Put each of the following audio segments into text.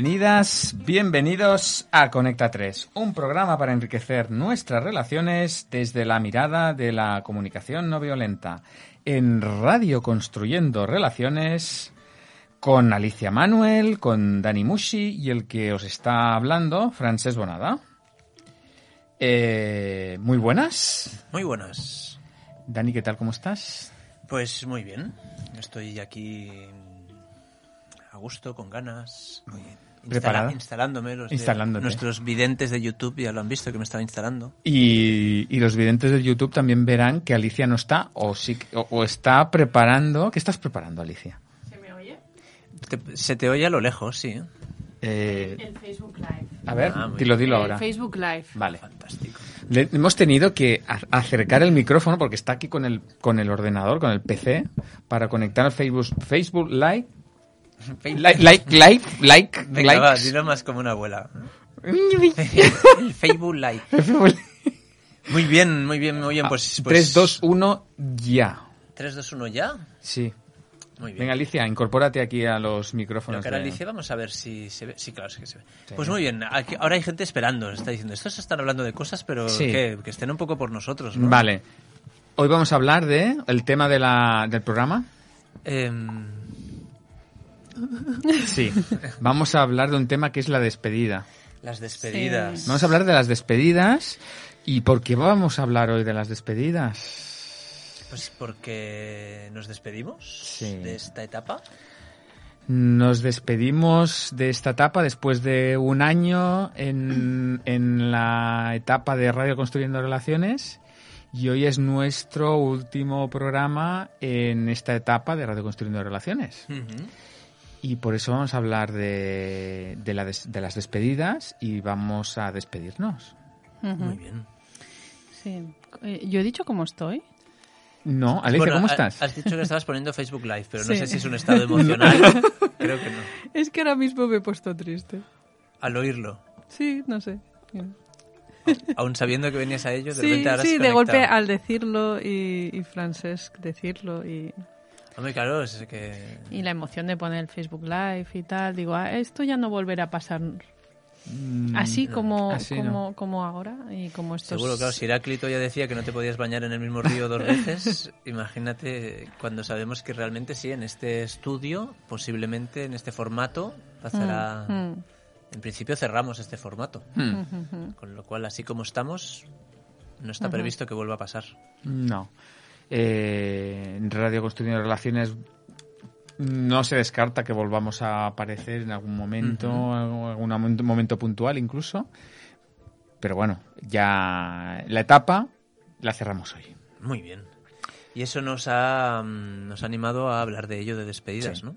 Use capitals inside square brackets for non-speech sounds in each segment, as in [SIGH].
Bienvenidas, bienvenidos a Conecta 3, un programa para enriquecer nuestras relaciones desde la mirada de la comunicación no violenta. En Radio Construyendo Relaciones, con Alicia Manuel, con Dani Mushi y el que os está hablando, Francés Bonada. Eh, muy buenas. Muy buenas. Dani, ¿qué tal? ¿Cómo estás? Pues muy bien. Estoy aquí a gusto, con ganas. ¿Preparada? Instalándome. Los de- nuestros videntes de YouTube ya lo han visto que me estaba instalando. Y, y los videntes de YouTube también verán que Alicia no está o, sí, que- o, o está preparando. ¿Qué estás preparando, Alicia? ¿Se me oye? Te- se te oye a lo lejos, sí. Eh, El Facebook Live. a ver, Ah, dilo, dilo El ahora. Facebook Live. Vale. Fantástico. Le- hemos tenido que a- acercar el micrófono porque está aquí con el, con el ordenador, con el PC, para conectar al Facebook, Facebook Live. Like, like, like, like, Venga, va, dilo más como una abuela. El Facebook Live. Muy bien, muy bien, muy bien. Pues, pues 3, 2, 1, ya. 3, 2, 1 ya. Sí. Muy bien. Venga, Alicia, incorpórate aquí a los Lo micrófonos. ahora de- Alicia, vamos a ver si se ve. Sí, claro, sí que se ve. Sí. Pues muy bien, aquí- ahora hay gente esperando. Está diciendo, estos están hablando de cosas, pero Sí. que, que estén un poco por nosotros, ¿no? Vale. Hoy vamos a hablar de el tema de la, del programa. Em, Sí. Vamos a hablar de un tema que es la despedida. las despedidas. Vamos a hablar de las despedidas. ¿Y por qué vamos a hablar hoy de las despedidas? Pues porque nos despedimos Sí. de esta etapa. Nos despedimos de esta etapa después de un año en, en la etapa de Radio Construyendo Relaciones y hoy es nuestro último programa en esta etapa de Radio Construyendo Relaciones. Ujú. Y por eso vamos a hablar de, de, la des- de las despedidas y vamos a despedirnos. Ujú. Muy bien. Sí. Eh, Yo he dicho cómo estoy. No, Alicia, Bueno, ¿cómo estás? Has dicho que estabas poniendo Facebook Live, pero no Sí. sé si es un estado emocional. [LAUGHS] Creo que no. Es que ahora mismo me he puesto triste. Al oírlo, Sí, no sé. aún sabiendo que venías a ello, de Sí, repente ahora sí, de golpe al decirlo y, y Francesc decirlo y, Hombre, claro, es que... y la emoción de poner el Facebook Live y tal, digo, ah, esto ya no volverá a pasar Mm, así como, así no. como, como ahora y como estos... Seguro, claro, si Heráclito ya decía que no te podías bañar en el mismo río dos veces, [LAUGHS] imagínate cuando sabemos que realmente sí, en este estudio, posiblemente en este formato, pasará... Mm, En principio cerramos este formato, mm, mm, mm. con lo cual, así como estamos, no está previsto que vuelva a pasar. No. Eh, en Radio Construyendo Relaciones no se descarta que volvamos a aparecer en algún momento, en algún momento, puntual incluso. Pero bueno, ya la etapa la cerramos hoy. Muy bien. Y eso nos ha, mm, nos ha animado a hablar de ello de despedidas, Sí. ¿no?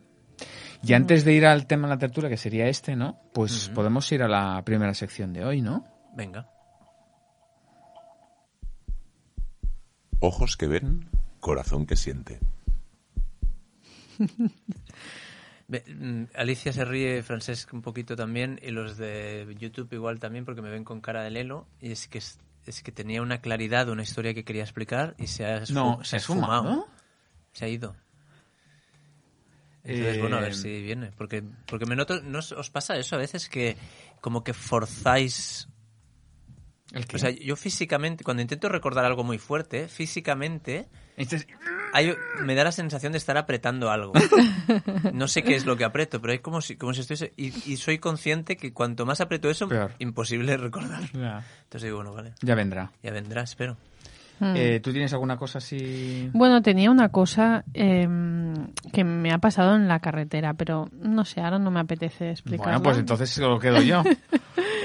Y antes de ir al tema de la tertulia, que sería este, ¿no? Pues podemos ir a la primera sección de hoy, ¿no? Venga. Ojos que ven, corazón que siente. [LAUGHS] Mm, Alicia se ríe, Francesc un poquito también, y los de YouTube igual también, porque me ven con cara de lelo. Y es que es, es que tenía una claridad, una historia que quería explicar y se ha, No, se ha se ha fumado. esfumado. Se ha ido. Entonces, Eh, bueno, a ver si viene. Porque, porque me noto, ¿no os pasa eso a veces que como que forzáis O sea, yo físicamente, cuando intento recordar algo muy fuerte, físicamente Este es- hay- me da la sensación de estar apretando algo. [LAUGHS] No sé qué es lo que aprieto, pero es como si, como si estuviese... Y, y soy consciente que cuanto más aprieto eso, Peor. imposible recordar. ya, Entonces digo, bueno, vale, ya vendrá. ya vendrá, espero. Mm. Eh, ¿Tú tienes alguna cosa así? Bueno, tenía una cosa em, que me ha pasado en la carretera, pero no sé, ahora no me apetece explicarla. Bueno, pues entonces se lo quedo yo. [LAUGHS]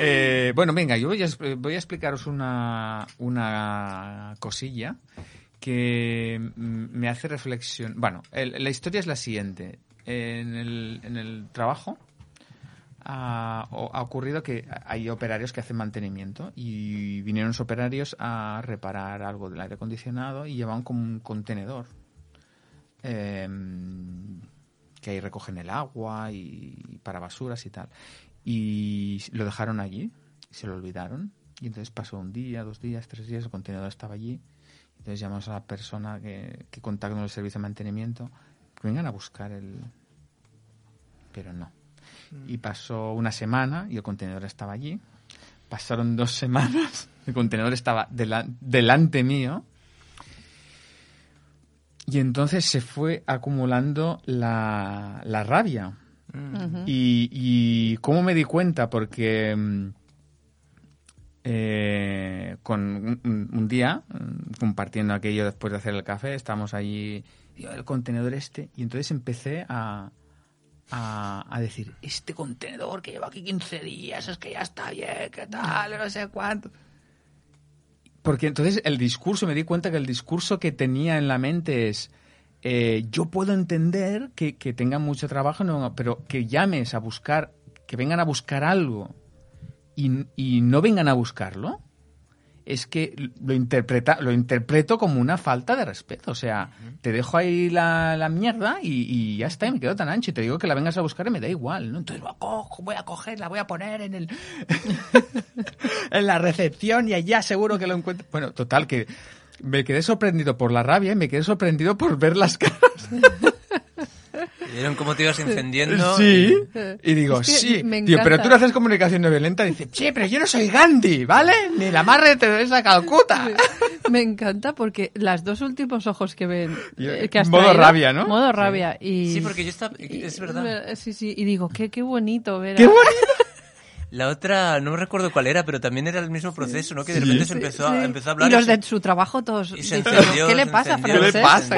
Eh, bueno, venga, yo voy a, voy a explicaros una, una cosilla que mm, me hace reflexión. Bueno, el- la historia es la siguiente. En el, en el trabajo ha, o- ha ocurrido que hay operarios que hacen mantenimiento y vinieron los operarios a reparar algo del aire acondicionado y llevaban como un contenedor em, que ahí recogen el agua y para basuras y tal. Y lo dejaron allí, y se lo olvidaron. Y entonces pasó un día, dos días, tres días, el contenedor estaba allí. Entonces llamamos a la persona que, que contacta con el servicio de mantenimiento que vengan a buscar el... Pero no. Y pasó una semana y el contenedor estaba allí. Pasaron dos semanas, [LAUGHS] el contenedor estaba dela- delante mío. Y entonces se fue acumulando la, la rabia. Y, cómo me di cuenta, porque mm, eh, con un, día, mm, compartiendo aquello después de hacer el café, estábamos allí, el contenedor este, y entonces empecé a, a, a decir, este contenedor que lleva aquí 15 días, es que ya está bien, qué tal, no sé cuánto. Porque entonces el discurso, me di cuenta que el discurso que tenía en la mente es, eh, yo puedo entender que, que tengan mucho trabajo, no, pero que llames a buscar, que vengan a buscar algo y, y no vengan a buscarlo, es que lo, interpreta, lo interpreto como una falta de respeto. O sea, te dejo ahí la, la mierda y, y ya está, y me quedo tan ancho. Y te digo que la vengas a buscar y me da igual, ¿no? Entonces lo cojo, voy a coger, la voy a poner en el [LAUGHS] en la recepción y allá seguro que lo encuentro. Bueno, total, que me quedé sorprendido por la rabia y me quedé sorprendido por ver las caras. [LAUGHS] Vieron cómo te ibas encendiendo. Sí. Y digo, Es que sí. pero tú no haces comunicación no violenta. Dice, sí, pero yo no soy Gandhi, ¿vale? Ni la madre de Teresa Calcuta. Me encanta porque las dos últimos ojos que ven. Yo- eh, que has modo traído, rabia, ¿no? Modo rabia. Y, Sí, porque yo estaba... Es verdad. Eh, Sí, sí. Y digo, qué, qué bonito ver. ¡Qué bonito! La otra, no me recuerdo cuál era, pero también era el mismo proceso, ¿no? Que de repente se empezó, a, empezó a hablar. Y los se- de su trabajo todos. Y se encendió, ¿Qué le pasa, ¿Qué le pasa?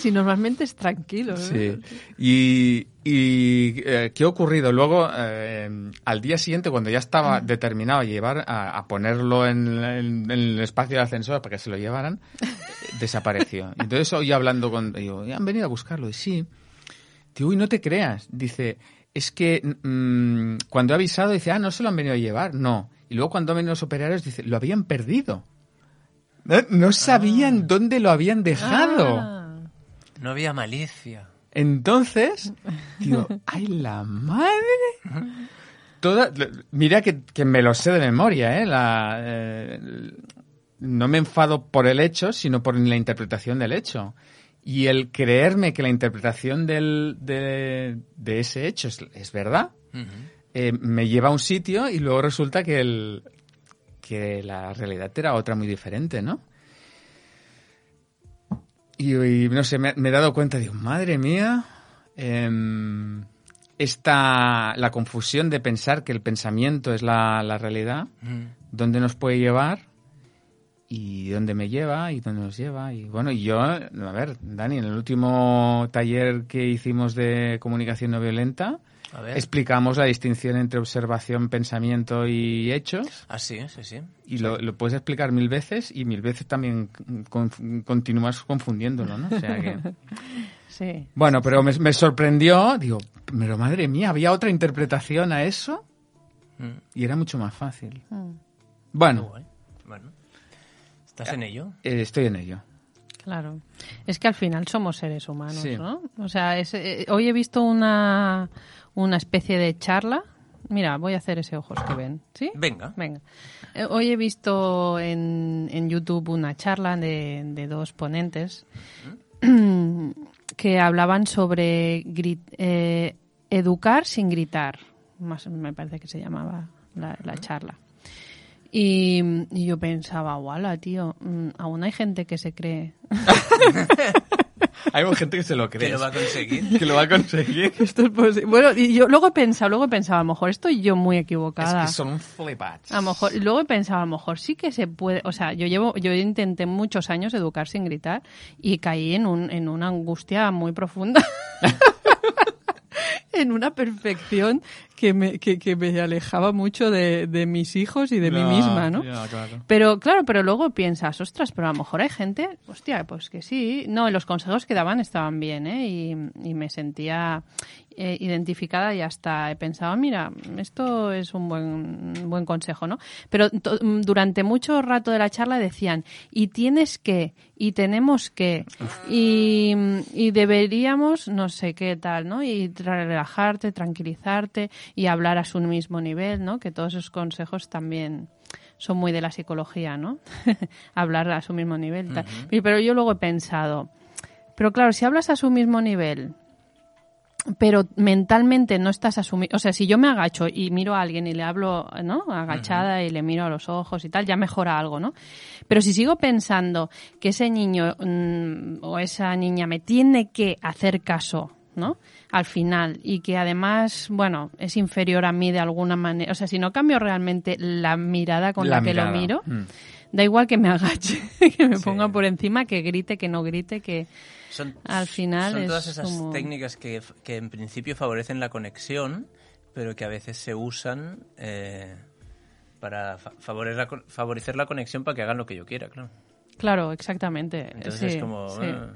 si [LAUGHS] normalmente es tranquilo. ¿eh? Sí. Y, y, eh, ¿qué ha ocurrido? Luego, eh, al día siguiente, cuando ya estaba determinado a llevar, a, a ponerlo en, en- en el espacio del ascensor para que se lo llevaran, [LAUGHS] desapareció. Entonces hoy hablando con... Digo, "Ya han venido a buscarlo. Y sí. Digo, uy, no te creas. Dice, es que mm, cuando he avisado, dice, ah, no se lo han venido a llevar. No. Y luego cuando han venido los operarios, dice, lo habían perdido. No, no sabían dónde lo habían dejado. Ah. No había malicia. Entonces, digo, [LAUGHS] ¡ay, la madre! Toda, mira que, que me lo sé de memoria, ¿eh? La, eh, no me enfado por el hecho, sino por la interpretación del hecho. Y el creerme que la interpretación del, de, de ese hecho es, es verdad, eh, me lleva a un sitio y luego resulta que, el, que la realidad era otra muy diferente, ¿no? Y, y, no sé, me, me he dado cuenta, digo, madre mía, em, esta, la confusión de pensar que el pensamiento es la, la realidad, dónde nos puede llevar y dónde me lleva y dónde nos lleva. Y bueno, y yo, a ver, Dani, en el último taller que hicimos de comunicación no violenta, A ver. explicamos la distinción entre observación, pensamiento y hechos. Ah, sí, sí, sí. Y lo, lo puedes explicar mil veces y mil veces también con- continúas confundiéndolo, ¿no? O sea que... [LAUGHS] Sí. Bueno, pero me, me sorprendió, digo, pero madre mía, había otra interpretación a eso Mm. y era mucho más fácil. Mm. Bueno. ¿Estás en ello? eh, estoy en ello. Claro. Es que al final somos seres humanos, Sí. ¿no? O sea, es- eh, hoy he visto una, una especie de charla. Mira, voy a hacer ese ojos que ven. ¿Sí? Venga. Venga. Eh, Hoy he visto en, en YouTube una charla de, de dos ponentes que hablaban sobre eh, educar sin gritar. Más, me parece que se llamaba la, la charla. Y, y yo pensaba, guala, tío, mm, aún hay gente que se cree [LAUGHS] Hay gente que se lo cree. Que lo va a conseguir. Que lo va a conseguir. [LAUGHS] Esto es posi- Bueno, y yo luego he pensado, luego he pensado, a lo mejor estoy yo muy Es equivocada. que son un flipats. A lo mejor, luego he pensado, a lo mejor sí que se puede, o sea, yo llevo, yo intenté muchos años educar sin gritar y caí en un, en una angustia muy profunda. [LAUGHS] en una perfección que me, que, que me alejaba mucho de, de mis hijos y de mí misma, ¿no? Ya, claro. Pero claro, pero luego piensas, ostras, pero a lo mejor hay gente, hostia, pues que sí. No, los consejos que daban estaban bien, ¿eh? Y, y me sentía eh, identificada y hasta he pensado, mira, esto es un buen, buen consejo, ¿no? Pero to- durante mucho rato de la charla decían, y tienes que, y tenemos que, y, y deberíamos, no sé qué tal, ¿no? Y relajarte, tranquilizarte y hablar a su mismo nivel, ¿no? Que todos esos consejos también son muy de la psicología, ¿no? [LAUGHS] Hablar a su mismo nivel. Pero yo luego he pensado, pero claro, si hablas a su mismo nivel pero mentalmente no estás asumiendo. O sea, si yo me agacho y miro a alguien y le hablo, ¿no? Agachada y le miro a los ojos y tal, ya mejora algo, ¿no? Pero si sigo pensando que ese niño mm, o esa niña me tiene que hacer caso, ¿no? Al final, y que además, bueno, es inferior a mí de alguna manera. O sea, si no cambio realmente la mirada con la, La que lo miro, Mm. da igual que me agache, [LAUGHS] que me Sí. ponga por encima, que grite, que no grite, que. Son, Al final son es todas esas como- técnicas que, que en principio favorecen la conexión, pero que a veces se usan eh, para fa- favorecer la, favorecer la conexión para que hagan lo que yo quiera, claro. Claro, exactamente. Entonces sí, es como... sí. ah,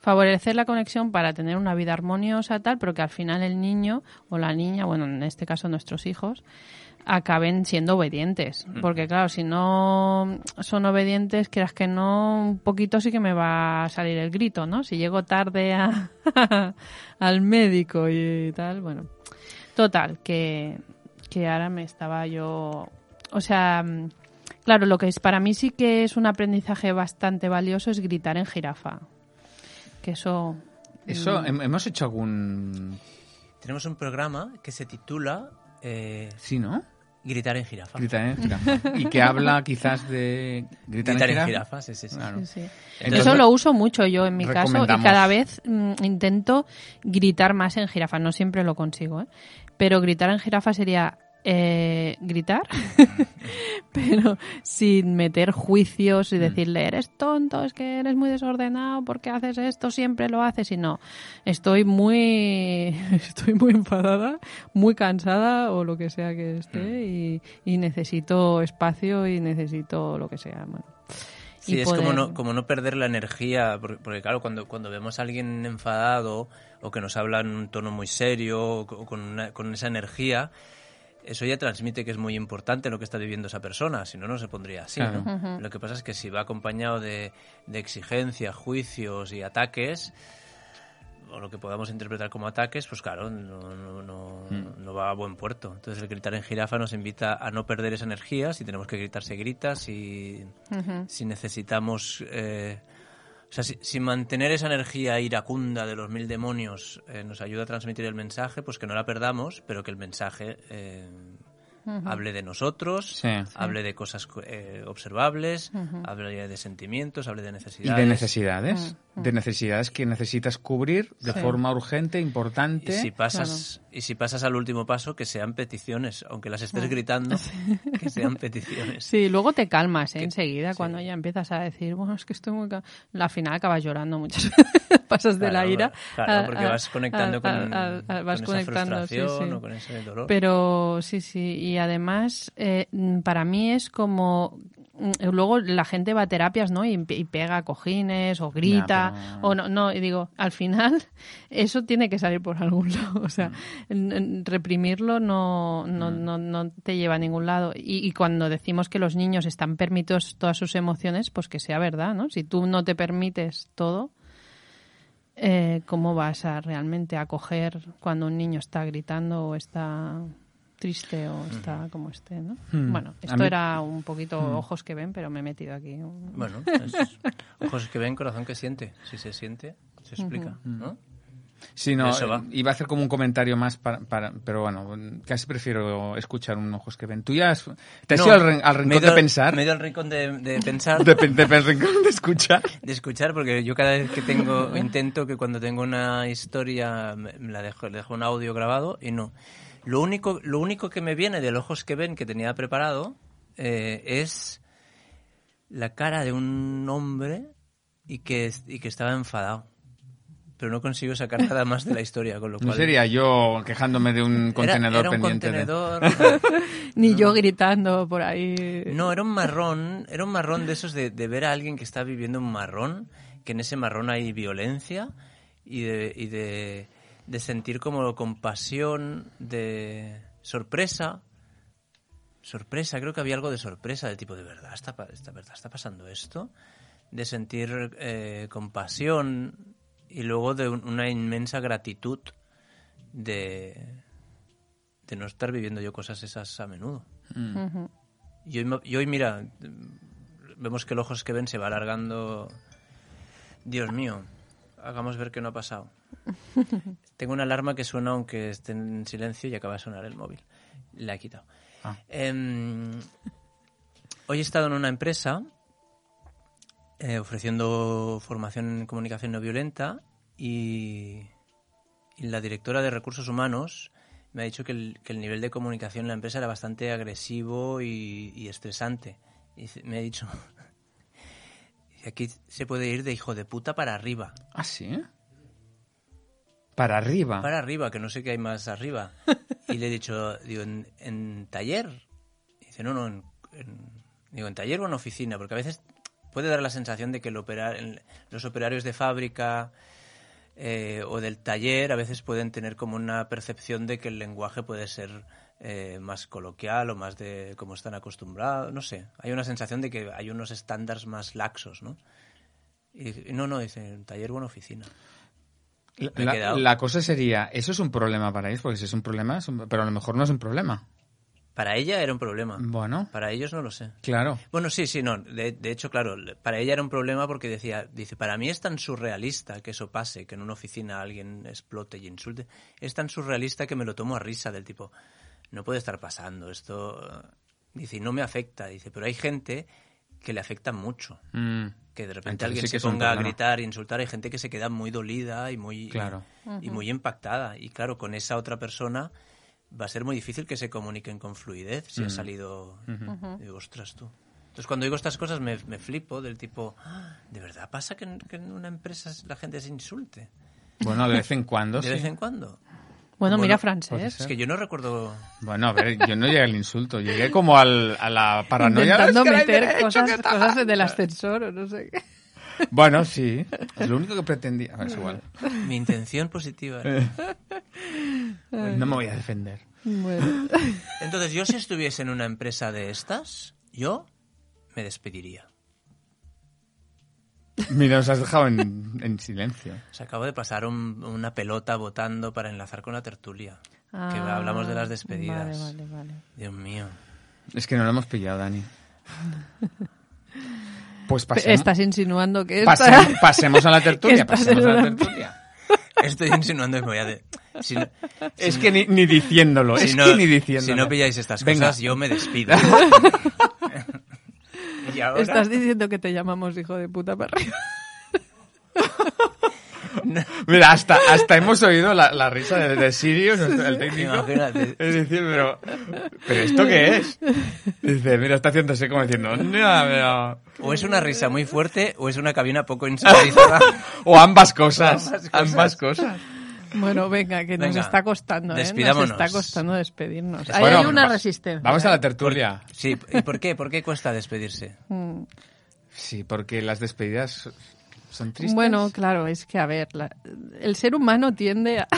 favorecer la conexión para tener una vida armoniosa tal, pero que al final el niño o la niña, bueno, en este caso nuestros hijos, acaben siendo obedientes, porque claro, si no son obedientes, quieras que no, un poquito sí que me va a salir el grito, ¿no? Si llego tarde a- [LAUGHS] al médico y tal, bueno. Total, que, que ahora me estaba yo, o sea, claro, lo que es para mí sí que es un aprendizaje bastante valioso es gritar en jirafa. Que eso Eso, Mm. hem- hemos hecho algún... Tenemos un programa que se titula eh, Sí, ¿no? Gritar en jirafa. Gritar en jirafa. Y que habla quizás de... Gritar, Gritar en en jirafa, sí, sí, sí. Claro. Sí, sí. Entonces, Eso lo uso mucho yo en mi caso y cada vez mm, intento gritar más en jirafa. No siempre lo consigo, ¿eh? pero gritar en jirafa sería eh, gritar, [LAUGHS] [LAUGHS] pero sin meter juicios Mm. y decirle eres tonto, es que eres muy desordenado, porque haces esto, siempre lo haces y no. Estoy muy, [LAUGHS] estoy muy enfadada, muy cansada o lo que sea que esté Mm. y, y necesito espacio y necesito lo que sea. Bueno. Sí, es como no, como no perder la energía, porque, porque, claro, cuando, cuando vemos a alguien enfadado o que nos habla en un tono muy serio o co- con, una- con esa energía, eso ya transmite que es muy importante lo que está viviendo esa persona, si no, no se pondría así. ¿no? Lo que pasa es que si va acompañado de, de exigencias, juicios y ataques, o lo que podamos interpretar como ataques, pues claro, no, no, no, Mm. no va a buen puerto. Entonces el gritar en jirafa nos invita a no perder esa energía, si tenemos que gritar se grita, si, si necesitamos... eh, o sea, si, si mantener esa energía iracunda de los mil demonios eh, nos ayuda a transmitir el mensaje, pues que no la perdamos, pero que el mensaje eh, hable de nosotros, Sí. hable de cosas eh, observables, hable de sentimientos, hable de Y necesidades. de necesidades. De necesidades que necesitas cubrir de Sí. forma urgente, importante. Y si pasas y si pasas al último paso que sean peticiones, aunque las estés gritando, [LAUGHS] que sean peticiones. Sí, luego te calmas ¿eh? Que- enseguida sí. cuando ya empiezas a decir, bueno, es que estoy muy... ca-". Al final acabas llorando muchas [LAUGHS] veces, pasas de la ira. Claro, porque a- vas conectando a- con, a- vas con esa conectando, sí, frustración sí. o con ese dolor. Pero sí, sí, y además eh, para mí es como luego la gente va a terapias, ¿no? Y, y pega cojines o grita pero- o no, no, y digo, al final [LAUGHS] eso tiene que salir por algún [LAUGHS] lado, o sea, Mm. reprimirlo no, no, no, no te lleva a ningún lado. Y, y cuando decimos que los niños están permitidos todas sus emociones, pues que sea verdad, ¿no? Si tú no te permites todo, eh, ¿cómo vas a realmente acoger cuando un niño está gritando o está triste o está como esté, ¿no? Hmm. Bueno, esto mí- era un poquito ojos que ven, pero me he metido aquí. un- Bueno, [LAUGHS] es- ojos que ven, corazón que siente. Si se siente, se explica, ¿no? Sí, no, Eso va. iba a hacer como un comentario más, para, para- pero bueno, casi prefiero escuchar un ojos que ven. ¿Tú ya has, te has No, ido al, ren- al rincón de pensar? Me he ido al rincón de, de [LAUGHS] pensar, De, de rincón de escuchar. de escuchar, porque yo cada vez que tengo, intento que cuando tengo una historia me, me la dejo, le dejo un audio grabado y no. Lo único, lo único que me viene de los ojos que ven que tenía preparado eh, es la cara de un hombre y que, y que estaba enfadado. Pero no consigo sacar nada más de la historia, con lo [LAUGHS] No cual... sería yo quejándome de un contenedor era un pendiente de- contenedor... [LAUGHS] [LAUGHS] Ni yo gritando por ahí. No, era un marrón, era un marrón de esos de, de ver a alguien que está viviendo un marrón, que en ese marrón hay violencia y de, y de, de sentir como compasión, de sorpresa. Sorpresa, creo que había algo de sorpresa, de tipo, ¿de verdad está, está, verdad está pasando esto? De sentir eh, compasión y luego de un- una inmensa gratitud de, de no estar viviendo yo cosas esas a menudo. Y hoy, y hoy, mira, vemos que el ojos que ven se va alargando. Dios mío, hagamos ver que no ha pasado. [LAUGHS] Tengo una alarma que suena aunque esté en silencio y acaba de sonar el móvil. La he quitado. Ah. Em, hoy he estado en una empresa eh, ofreciendo formación en comunicación no violenta y, y la directora de recursos humanos me ha dicho que el, que el nivel de comunicación en la empresa era bastante agresivo y, y estresante. Y me ha dicho, [LAUGHS] "Dice, aquí se puede ir de hijo de puta para arriba. ¿Ah, sí? Para arriba. Para arriba, que no sé qué hay más arriba. [LAUGHS] Y le he dicho, digo, ¿en, en taller? Y dice, no, no, en, en- digo, ¿en taller o en oficina? Porque a veces puede dar la sensación de que el los operarios de fábrica eh, o del taller a veces pueden tener como una percepción de que el lenguaje puede ser eh, más coloquial o más de como están acostumbrados, no sé. Hay una sensación de que hay unos estándares más laxos, ¿no? Y, y no, no, dice, ¿en taller o en oficina? La, cosa sería, eso es un problema para ellos, porque si es un problema, es un- pero a lo mejor no es un problema. Para ella era un problema. Bueno, Para ellos no lo sé. claro. Bueno, sí, sí, no. De, de hecho, claro, para ella era un problema porque decía, dice, para mí es tan surrealista que eso pase, que en una oficina alguien explote y insulte. Es tan surrealista que me lo tomo a risa del tipo, no puede estar pasando esto. Dice, y no me afecta. Dice, pero hay gente que le afecta mucho. Mm, Que de repente Entonces alguien sí que se ponga a gritar, insultar. Hay gente que se queda muy dolida y muy, Claro. y muy impactada. Y claro, con esa otra persona va a ser muy difícil que se comuniquen con fluidez si ha salido. Digo, ostras tú. Entonces, cuando digo estas cosas me, me flipo del tipo, "Ah, ¿de verdad pasa que en, que en una empresa la gente se insulte? Bueno, de vez en cuando De sí. vez en cuando. Bueno, mira, francés. ser. Es que yo no recuerdo. Bueno, a ver, yo no llegué al insulto, llegué como al, a la paranoia. Intentando "Es que la meter cosas, que tal". cosas del ascensor o no sé qué. Bueno, sí, es lo único que pretendía. Es igual. Mi intención positiva. [LAUGHS] era- No me voy a defender. Bueno. Entonces, yo si estuviese en una empresa de estas, yo me despediría. Mira, nos has dejado en, en silencio. Se acabo de pasar un- una pelota votando para enlazar con la tertulia. que Ah, hablamos de las despedidas. Vale, vale, vale. Dios mío. Es que no lo hemos pillado, Dani. Pues pasemos, Estás insinuando que esta... pasemos, pasemos a la [LAUGHS] tertulia. Estás Pasemos a la tertulia. Estoy insinuando que me voy a... de- Si no, Es que ni, ni diciéndolo, si es no- que ni diciéndolo. Si no pilláis estas Venga. cosas, yo me despido. [LAUGHS] y ahora... Estás diciendo que te llamamos hijo de puta para arriba. Mira, hasta, hasta hemos oído la, la risa de, de Sirius, el técnico. Imagínate. Es decir, pero, pero ¿esto qué es? Dice, mira, está haciéndose como diciendo, no, pero... O es una risa muy fuerte o es una cabina poco insonorizada. [LAUGHS] O ambas cosas, Ambas ambas cosas. cosas. Bueno, venga, que nos Venga, está costando, ¿eh? Nos despidámonos. está costando despedirnos. Ahí Bueno, hay una resistencia. Vamos a la ¿eh? tertulia. Sí, ¿y por qué? ¿Por qué cuesta despedirse? Mm. Sí, porque las despedidas son tristes. Bueno, claro, es que, a ver, la- el ser humano tiende a...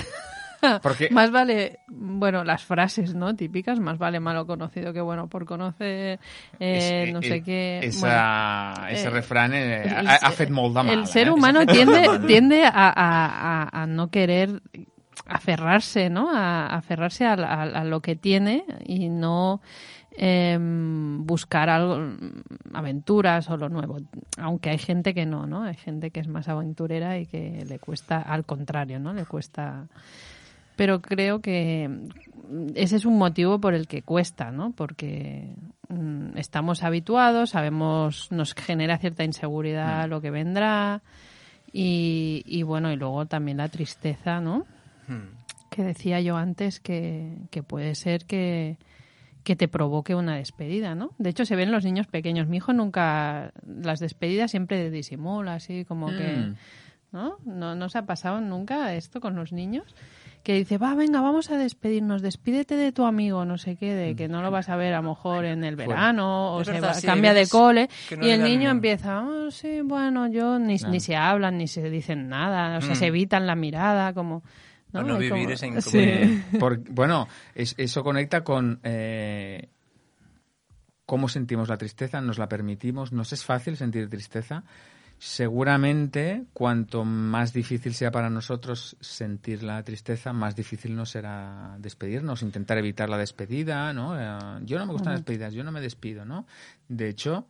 [LAUGHS] Porque- Más vale, bueno, las frases, ¿no? Típicas, más vale malo conocido que bueno por conocer, eh, Es- no eh, sé qué. Esa, Bueno, ese eh, refrán eh, el- ha, fet ser eh? humano tiende, tiende a, a- a- a no querer aferrarse, ¿no? A, aferrarse a, a- a lo que tiene y no em, buscar algo, aventuras o lo nuevo. Aunque hay gente que no, ¿no? Hay gente que es más aventurera y que le cuesta, al contrario, ¿no? Le cuesta. Pero creo que mm, ese es un motivo por el que cuesta, ¿no? Porque mm, estamos habituados, sabemos, nos genera cierta inseguridad lo que vendrá y, y bueno, y luego también la tristeza, ¿no? Que decía yo antes que, que puede ser que, que te provoque una despedida, ¿no? De hecho, se ven los niños pequeños. Mi hijo nunca, las despedidas siempre disimula, así como que, Mm. ¿no? ¿no? ¿No se ha pasado nunca esto con los niños? Que dice, va, venga, vamos a despedirnos, despídete de tu amigo, no sé qué, de que no lo vas a ver a lo mejor en el verano, o se verdad, va- sí, hay cambia de cole, no y el niño empieza, "Ah, sí, bueno, yo, ni, ni se hablan, ni se dicen nada, o sea, Mm. se evitan la mirada, como... Por no Y como- vivir esa [LAUGHS] Sí. incomodidad. Por- bueno, es- eso conecta con eh, cómo sentimos la tristeza, nos la permitimos, nos es fácil sentir tristeza. Seguramente, cuanto más difícil sea para nosotros sentir la tristeza, más difícil nos será despedirnos, intentar evitar la despedida, ¿no? Eh, yo no me gustan las despedidas, yo no me despido, ¿no? De hecho,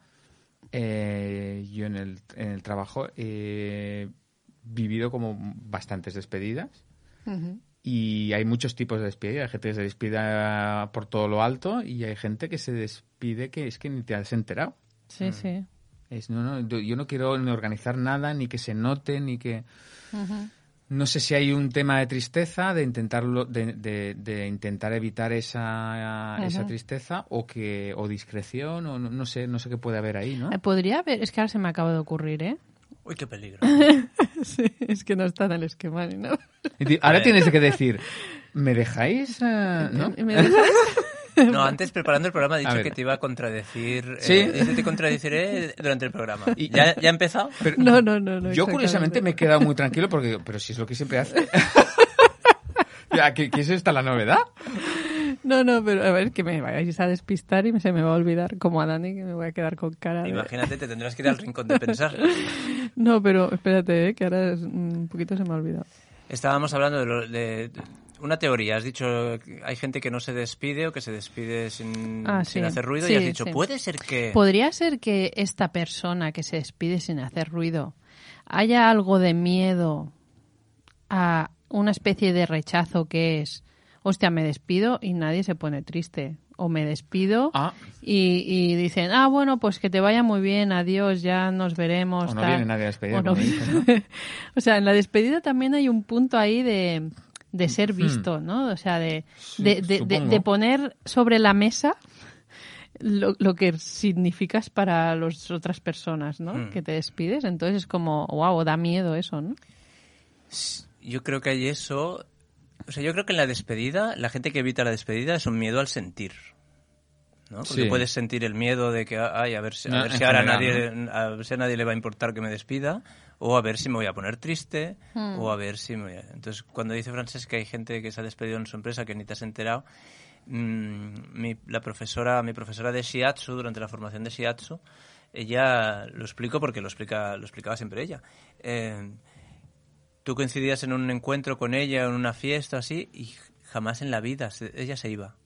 eh, yo en el, en el trabajo he vivido como bastantes despedidas. Y hay muchos tipos de despedida. Hay gente que se despide por todo lo alto y hay gente que se despide que es que ni te has enterado. Sí, sí. Es, no, no, yo no quiero ni organizar nada, ni que se note, ni que... No sé si hay un tema de tristeza, de intentarlo, de, de, intentar evitar esa, esa tristeza, o que, o discreción, o no, sé, no sé qué puede haber ahí, ¿no? Eh, podría haber, es que ahora se me acaba de ocurrir, ¿eh? Uy, qué peligro. [LAUGHS] sí, es que no está en el esquema ni nada. Ahora tienes que decir, ¿me dejáis? Eh, [LAUGHS] ¿no? ¿Me dejáis? No, antes preparando el programa he dicho que te iba a contradecir. Sí. Eh, te contradeciré durante el programa. ¿Ya, ya ha empezado? no, no, no, no. Yo curiosamente me he quedado muy tranquilo porque, pero si es lo que siempre hace. [LAUGHS] ya, ¿qué, ¿qué, es esta la novedad? No, no, pero a ver, que me vayáis a despistar y se me va a olvidar, como a Dani, que me voy a quedar con cara de... Imagínate, te tendrás que ir al rincón de pensar. [LAUGHS] no, pero espérate, ¿eh? que ahora un poquito se me ha olvidado. Estábamos hablando de, lo, de, una teoría. Has dicho hay gente que no se despide o que se despide sin, ah, sin hacer ruido y has dicho, puede ser que... Podría ser que esta persona que se despide sin hacer ruido haya algo de miedo a una especie de rechazo que es, hostia, me despido y nadie se pone triste. O me despido ah. y, dicen, ah, bueno, pues que te vaya muy bien, adiós, ya nos veremos. O no viene nadie a despedir. [LAUGHS] o sea, en la despedida también hay un punto ahí de de ser visto, ¿no? O sea, de, de, poner sobre la mesa lo, lo, que significas para las otras personas, ¿no? Mm. Que te despides. Entonces es como, wow, da miedo eso, ¿no? Yo creo que hay eso. O sea, yo creo que en la despedida, la gente que evita la despedida es un miedo al sentir. ¿no? Porque puedes sentir el miedo de que, ay, a ver si, a ver si ahora nadie, a ver si a nadie le va a importar que me despida o a ver si me voy a poner triste, o hmm. a ver si me voy a... Entonces, cuando dice Francesc que hay gente que se ha despedido en su empresa que ni te has enterado, mm, mi, la profesora, mi profesora de Shiatsu, durante la formación de Shiatsu, ella, lo explico porque lo, explica, lo explicaba siempre ella, eh, tú coincidías en un encuentro con ella, en una fiesta así, y jamás en la vida ella se iba.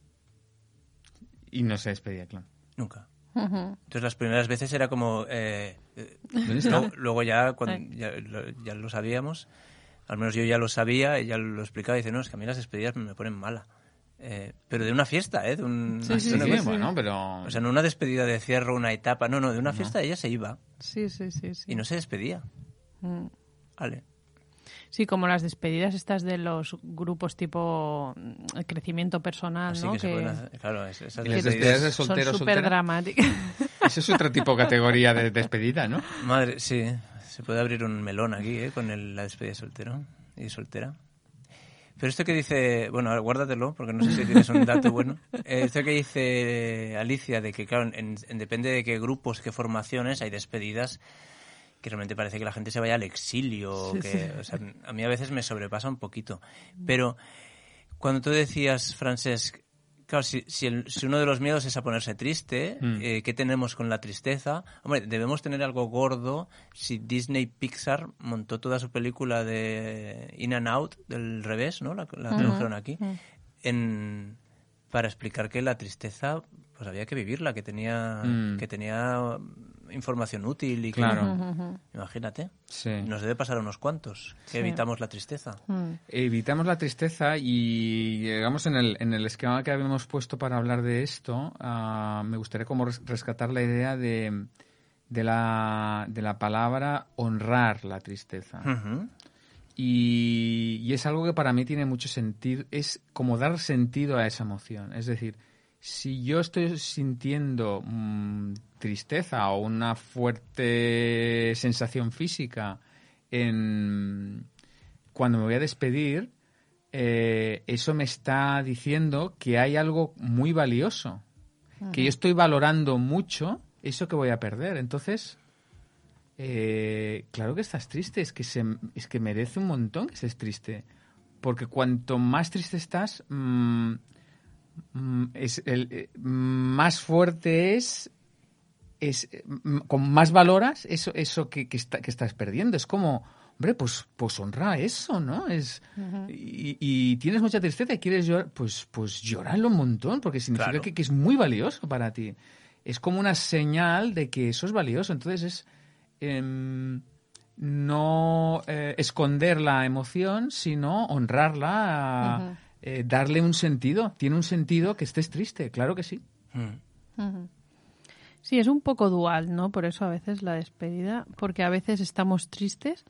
Y no se despedía, claro. Nunca. Entonces las primeras veces era como... Eh, eh [LAUGHS] luego ya, cuando, ya, lo, sabíamos, al menos yo ya lo sabía, ella lo explicaba y dice, no, es que a mí las despedidas me ponen mala. Eh, pero de una fiesta, ¿eh? De un, sí, sí, sí, bueno, pero... O sea, no una despedida de cierre, una etapa, no, no, de una fiesta ella se iba. Sí, sí, sí. sí. Y no se despedía. Mm. Vale. Sí, como las despedidas estas de los grupos tipo mm, crecimiento personal, Así ¿no? Que, Se pueden hacer, claro, esas despedidas de soltero, son súper dramáticas. Esa es otro tipo de categoría de despedida, ¿no? Madre, sí. Se puede abrir un melón aquí, ¿eh? Con el, la despedida de soltero y soltera. Pero esto que dice, bueno, guárdatelo, porque no sé si tienes un dato bueno. Eh, esto que dice Alicia, de que, claro, en, depende de qué grupos, qué formaciones, hay despedidas que realmente parece que la gente se vaya al exilio. que, O sea, a mí a veces me sobrepasa un poquito. Pero cuando tú decías, Francesc, claro, si, si, uno de los miedos es a ponerse triste, mm. eh, ¿qué tenemos con la tristeza? Hombre, debemos tener algo gordo si Disney Pixar montó toda su película de In and Out, del revés, ¿no? La, la tradujeron aquí, en, para explicar que la tristeza pues había que vivirla, que tenía, mm. que tenía información útil y claro. imagínate, nos debe pasar a unos cuantos, que evitamos la tristeza. Mm. Evitamos la tristeza y llegamos en el, en el esquema que habíamos puesto para hablar de esto, ah, me gustaría como rescatar la idea de, de, la, de la palabra honrar la tristeza. y, y es algo que para mí tiene mucho sentido, es como dar sentido a esa emoción, es decir, si yo estoy sintiendo mm, tristeza o una fuerte sensación física en cuando me voy a despedir, eh, eso me está diciendo que hay algo muy valioso, que yo estoy valorando mucho eso que voy a perder. Entonces, eh, claro que estás triste, es que, se, es que merece un montón que estés triste, porque cuanto más triste estás, mm, Mm, es el, eh, más fuerte es, es con más valoras eso, eso que, que, estás perdiendo. Es como, hombre, pues, pues honra eso, ¿no? Es, y, tienes mucha tristeza y quieres llorar, pues, pues llorarlo un montón, porque significa que, es muy valioso para ti. Es como una señal de que eso es valioso. Entonces es... Em, no eh, esconder la emoción, sino honrarla, eh, darle un sentido. Tiene un sentido que estés triste, claro que sí. Mm. Sí, es un poco dual, ¿no? Por eso a veces la despedida, porque a veces estamos tristes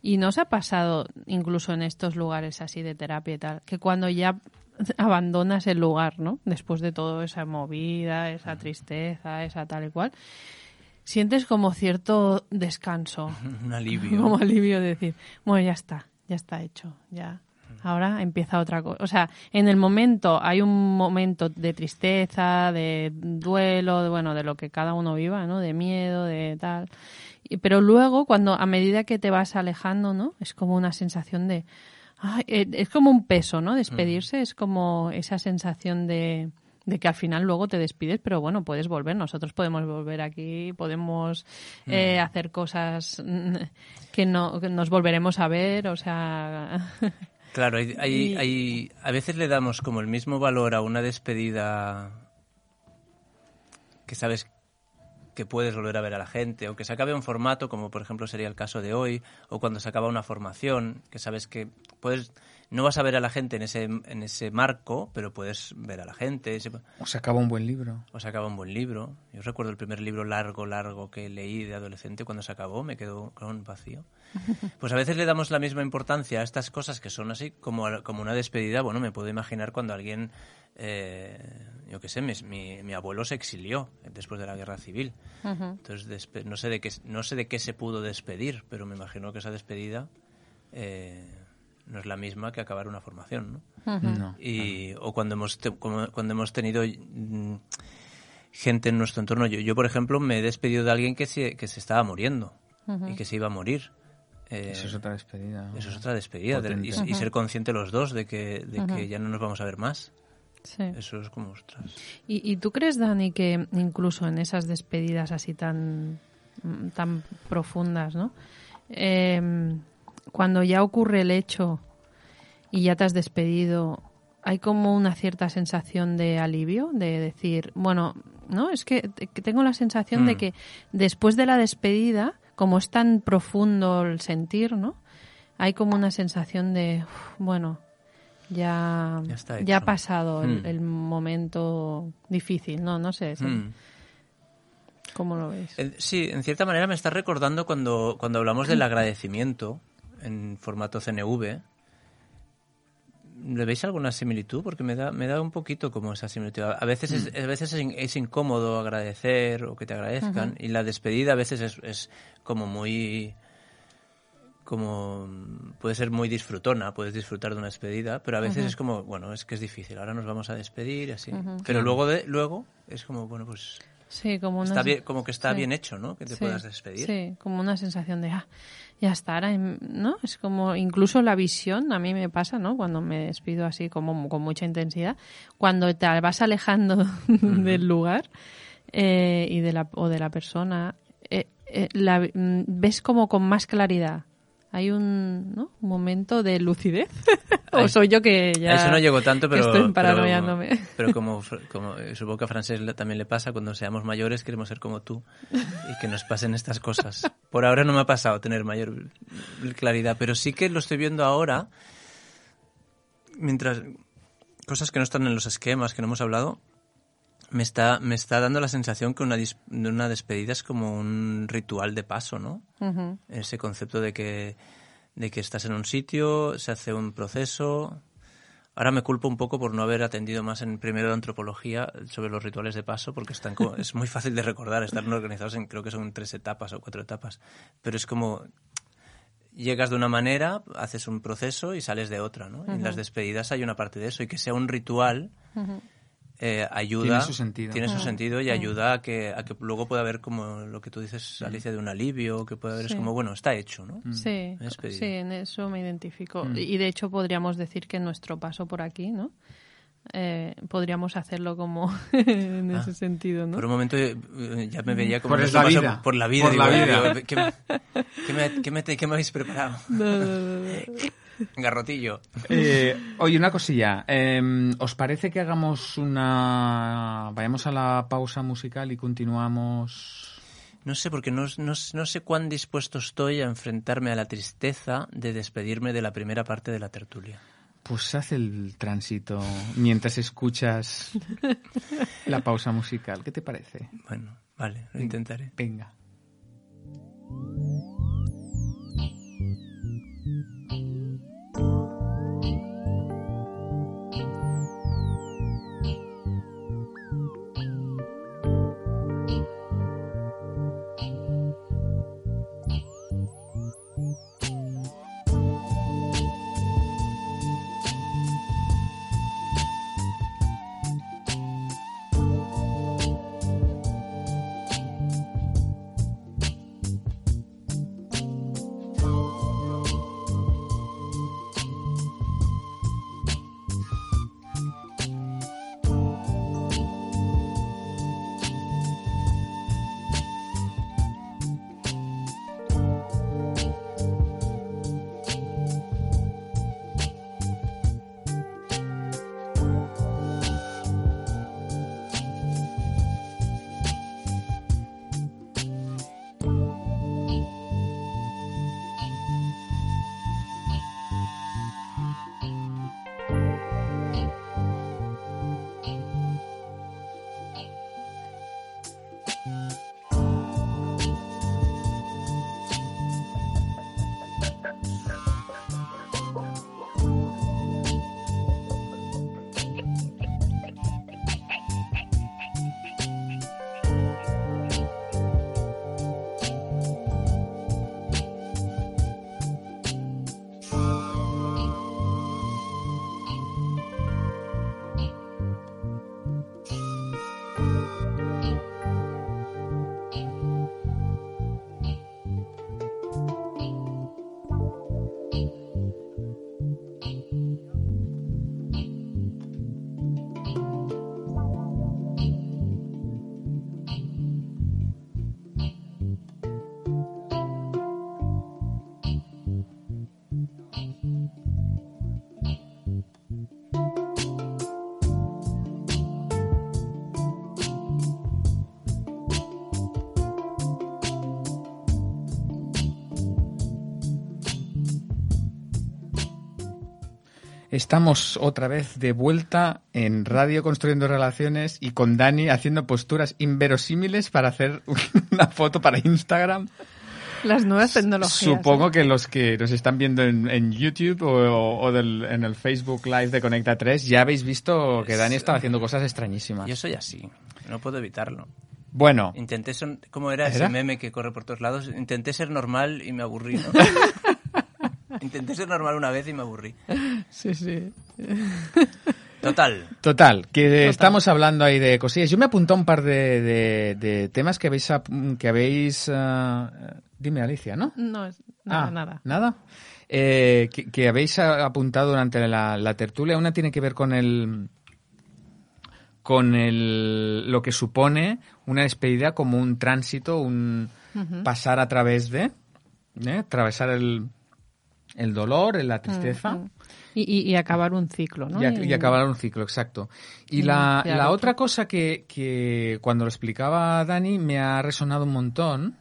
y nos ha pasado, incluso en estos lugares así de terapia y tal, que cuando ya [LAUGHS] abandonas el lugar, ¿no? Después de toda esa movida, esa tristeza, esa tal y cual, sientes como cierto descanso. [LAUGHS] Un alivio. [LAUGHS] Como alivio de decir, bueno, ya está, ya está hecho, ya. Ahora empieza otra cosa. O sea, en el momento hay un momento de tristeza, de duelo, de, bueno, de lo que cada uno viva, ¿no? De miedo, de tal. Y- Pero luego, cuando a medida que te vas alejando, ¿no? Es como una sensación de, ay, eh, es como un peso, ¿no? Despedirse es como esa sensación de, de que al final luego te despides, pero bueno, puedes volver. Nosotros podemos volver aquí, podemos eh, hacer cosas mm, que no que nos volveremos a ver, o sea, Claro, hay, hay, Y- hay- a veces le damos como el mismo valor a una despedida que sabes que puedes volver a ver a la gente, o que se acabe un formato, como por ejemplo sería el caso de hoy, o cuando se acaba una formación, que sabes que puedes, no vas a ver a la gente en ese, en ese marco, pero puedes ver a la gente, O se acaba un buen libro. o se acaba un buen libro. Yo recuerdo el primer libro largo, largo que leí de adolescente, cuando se acabó me quedó con un vacío. [LAUGHS] Pues a veces le damos la misma importancia a estas cosas que son así como, a- como una despedida. Bueno, me puedo imaginar cuando alguien, eh, yo qué sé, mi, mi, mi abuelo se exilió después de la guerra civil. Entonces, despe- no, sé de qué, no sé de qué se pudo despedir, pero me imagino que esa despedida eh, no es la misma que acabar una formación, ¿no? No. y o cuando hemos te- como- cuando hemos tenido mm, gente en nuestro entorno yo, yo por ejemplo me he despedido de alguien que se, que se estaba muriendo y que se iba a morir Eh, Eso es otra despedida. eso es otra despedida de- y, ser consciente los dos de que, de que ya no nos vamos a ver más sí. eso es como ostras ¿Y, y tú crees, Dani, que incluso en esas despedidas así tan, mm, tan profundas, ¿no? Eh, cuando ya ocurre el hecho y ya te has despedido, hay como una cierta sensación de alivio, de decir, bueno, no, es que, tengo la sensación de Mm. que después de la despedida, como es tan profundo el sentir, ¿no? Hay como una sensación de, uf, bueno, ya, Ya ha pasado el, Mm. el momento difícil, no, no sé, Mm. ¿cómo lo ves? Eh, Sí, en cierta manera me está recordando cuando, cuando hablamos del [CLEARS THROAT] agradecimiento en formato CNV. ¿Le veis alguna similitud? Porque me da, me da un poquito como esa similitud. A veces, es, a veces es incómodo agradecer o que te agradezcan y la despedida a veces es, es como muy... como puede ser muy disfrutona, puedes disfrutar de una despedida, pero a veces es como, bueno, es que es difícil, ahora nos vamos a despedir, así. Pero luego de, luego es como, bueno, pues Sí, como una está se- bien, como que está sí. bien hecho, ¿no? Que te Sí, puedas despedir. Sí, como una sensación de, ah, ya está, ahora, ¿no? Es como, incluso la visión, a mí me pasa, ¿no? Cuando me despido así como con mucha intensidad, cuando te vas alejando [LAUGHS] del lugar eh, y de la, o de la persona, eh, eh, la, mm, ves como con más claridad. Hay un, ¿no? un momento de lucidez. [LAUGHS] o Ay, soy yo que ya... Eso no llego tanto, pero. estoy paranoiándome. Pero, como, como eh, supongo que a Francés también le pasa, cuando seamos mayores queremos ser como tú y que nos pasen estas cosas. Por ahora no me ha pasado tener mayor claridad, pero sí que lo estoy viendo ahora. Mientras. Cosas que no están en los esquemas que no hemos hablado. Me está, me está dando la sensación que una, dis- una despedida es como un ritual de paso, ¿no? Ese concepto de que, de que estás en un sitio, se hace un proceso. Ahora me culpo un poco por no haber atendido más en primero de antropología sobre los rituales de paso, porque están como- es muy fácil de recordar, están organizados en creo que son tres etapas o cuatro etapas. Pero es como llegas de una manera, haces un proceso y sales de otra, ¿no? En las despedidas hay una parte de eso, y que sea un ritual eh, ayuda Tiene su sentido. tiene su sentido y ayuda a que, a que luego pueda haber como lo que tú dices Alicia de un alivio que pueda haber Sí. es como bueno está hecho no Sí, he despedido. sí, en eso me identifico. Y de hecho podríamos decir que nuestro paso por aquí, ¿no? Eh, podríamos hacerlo como [LAUGHS] en ese sentido, ¿no? por un momento eh, ya me veía como Por la vida. por la vida, Por digo, la vida. digo, ¿qué, me, qué me- qué me te- qué me habéis preparado [LAUGHS] No, no, no, no. [LAUGHS] [LAUGHS] garrotillo Eh, oye, una cosilla. Eh, ¿Os parece que hagamos una... Vayamos a la pausa musical y continuamos... No sé, porque no, no, no sé cuán dispuesto estoy a enfrentarme a la tristeza de despedirme de la primera parte de la tertulia. Pues haz el tránsito mientras escuchas [LAUGHS] la pausa musical. ¿Qué te parece? Bueno, vale, lo intentaré. Venga. Estamos otra vez de vuelta en Radio Construyendo Relaciones y con Dani haciendo posturas inverosímiles para hacer [LAUGHS] una foto para Instagram. Las nuevas tecnologías. Supongo ¿eh? que los que nos están viendo en, en YouTube o, o del- en el Facebook Live de Conecta 3 ya habéis visto que Dani estaba haciendo cosas extrañísimas. Yo soy así, no puedo evitarlo. Bueno, Intenté ser, ¿cómo era, ¿Era? ese meme que corre por todos lados? Intenté ser normal y me aburrí, ¿no? [LAUGHS] Intenté ser normal una vez y me aburrí. Sí, sí. Total. Total, que estamos hablando ahí de cosillas. Yo me apunté a un par de, de- de temas que habéis... Que habéis ah, dime, Alicia, ¿no? No, es nada, Ah, nada. ¿Nada? Eh, que, que habéis apuntado durante la, la tertulia. Una tiene que ver con el con el, lo que supone una despedida como un tránsito, un pasar a través de, ¿eh? atravesar el, el dolor, la tristeza. Y, y- y acabar un ciclo, ¿no? Y, ac- y acabar un ciclo, exacto. Y Y la, iniciar la otro. otra cosa que, que cuando lo explicaba Dani me ha resonado un montón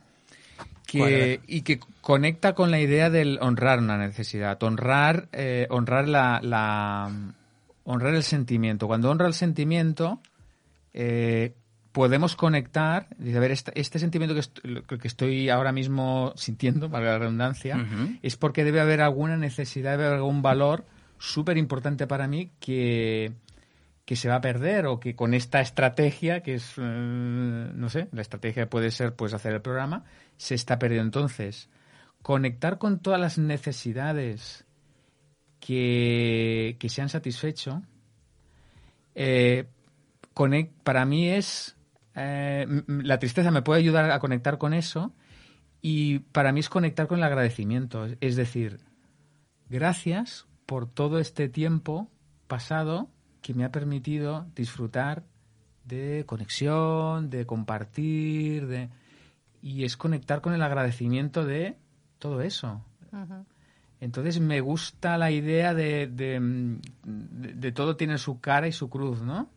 ¿Cuál que, y que conecta con la idea del honrar una necesidad, honrar, eh, honrar la, la- honrar el sentimiento. Cuando honra el sentimiento, eh, podemos conectar, dice, a ver, este, este sentimiento que, est- que estoy ahora mismo sintiendo, valga la redundancia, es porque debe haber alguna necesidad, debe haber algún valor súper importante para mí que, que se va a perder o que con esta estrategia, que es, eh, no sé, la estrategia puede ser pues hacer el programa, se está perdiendo. Entonces, conectar con todas las necesidades que, que se han satisfecho, eh, para mí es, eh, la tristeza me puede ayudar a conectar con eso y para mí es conectar con el agradecimiento. Es decir, gracias por todo este tiempo pasado que me ha permitido disfrutar de conexión, de compartir, de y es conectar con el agradecimiento de todo eso. Entonces me gusta la idea de, de, mm, de- de todo tiene su cara y su cruz, ¿no?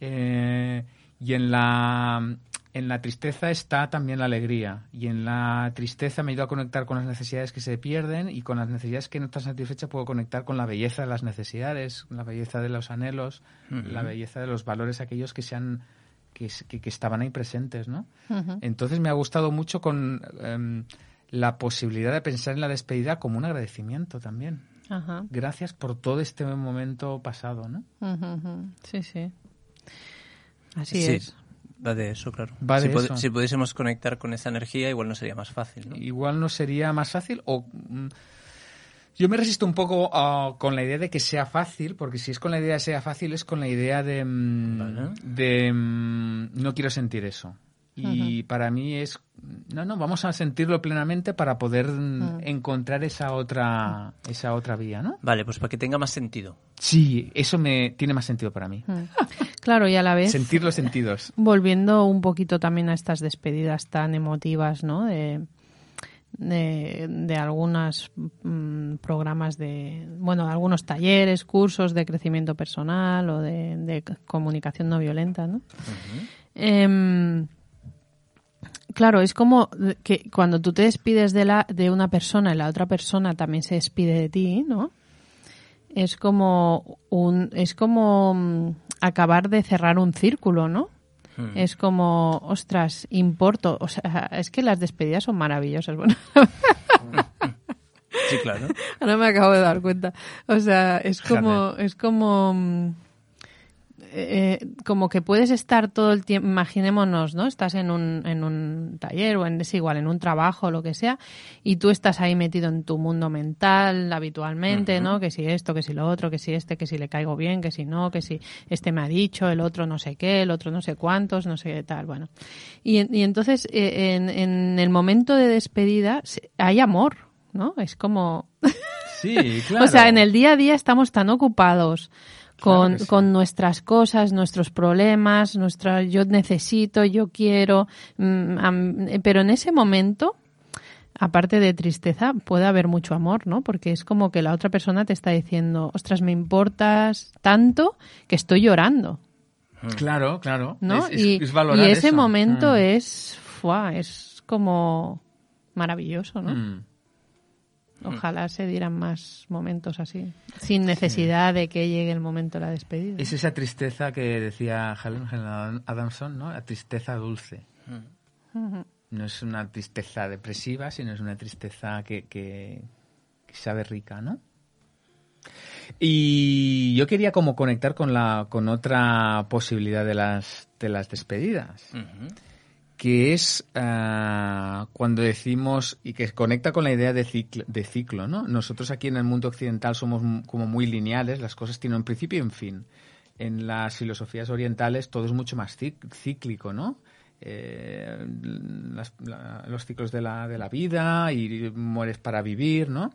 Eh, y en la en la tristeza está también la alegría y en la tristeza me ayuda a conectar con las necesidades que se pierden y con las necesidades que no están satisfechas puedo conectar con la belleza de las necesidades, la belleza de los anhelos, la belleza de los valores aquellos que se han que, que- que estaban ahí presentes, ¿no? Entonces me ha gustado mucho con em, la posibilidad de pensar en la despedida como un agradecimiento también. Ajá. Gracias por todo este momento pasado, ¿no? Sí, sí. Así sí, es. va de eso, claro. Va si, de eso. si pudiésemos conectar con esa energía, igual no sería más fácil, ¿no? Igual no sería más fácil o... mm, Yo me resisto un poco ah, con la idea de que sea fácil, porque si es con la idea de sea fácil es con la idea de, mm, Vale. de mm, no quiero sentir eso. Y para mí es, no, no, vamos a sentirlo plenamente para poder encontrar esa otra, esa otra vía, ¿no? Vale, pues para que tenga más sentido. Sí, eso me tiene más sentido para mí. Claro, y a la vez Sentir los sentidos. volviendo un poquito también a estas despedidas tan emotivas, ¿no? De, de, de algunos mm, programas de, bueno, algunos talleres, cursos de crecimiento personal o de, de comunicación no violenta, ¿no? Em, claro, es como que cuando tú te despides de, la, de una persona y la otra persona también se despide de ti, ¿no? Es como un, es como mm, acabar de cerrar un círculo, ¿no? Es como, ostras, importo. O sea, es que las despedidas son maravillosas. Bueno, Sí, claro. [LAUGHS] ahora me acabo de dar cuenta. O sea, es como, es como, mm, eh, como que puedes estar todo el tiempo, imaginémonos, ¿no? Estás en un, en un taller o en, es igual, en un trabajo o lo que sea, y tú estás ahí metido en tu mundo mental habitualmente, ¿no? Que si esto, que si lo otro, que si este, que si le caigo bien, que si no, que si este me ha dicho, el otro no sé qué, el otro no sé cuántos, no sé qué tal, bueno. Y, y entonces, eh, en, en el momento de despedida, hay amor, ¿no? Es como, Sí, claro. [LAUGHS] o sea, en el día a día estamos tan ocupados con, Claro que sí. con nuestras cosas, nuestros problemas, nuestra yo necesito, yo quiero, mm, eh, pero en ese momento, aparte de tristeza, puede haber mucho amor, ¿no? Porque es como que la otra persona te está diciendo, ostras, me importas tanto que estoy llorando, Claro, claro. ¿no? Es, y, es valorar y ese eso. momento Mm. es, ¡fua! es como maravilloso, ¿no? Mm. Ojalá se dieran más momentos así, sin necesidad de que llegue el momento de la despedida. Es esa tristeza que decía Helen Helen Adamson, ¿no? La tristeza dulce. No es una tristeza depresiva, sino es una tristeza que, que, que sabe rica, ¿no? Y yo quería como conectar con la con otra posibilidad de las de las despedidas, que es ah, cuando decimos y que conecta con la idea de ciclo, de ciclo, ¿no? Nosotros aquí en el mundo occidental somos como muy lineales, las cosas tienen un principio y un fin. En las filosofías orientales todo es mucho más cíclico, ¿no? Eh, las- la- los ciclos de la, de la vida y mueres para vivir, ¿no?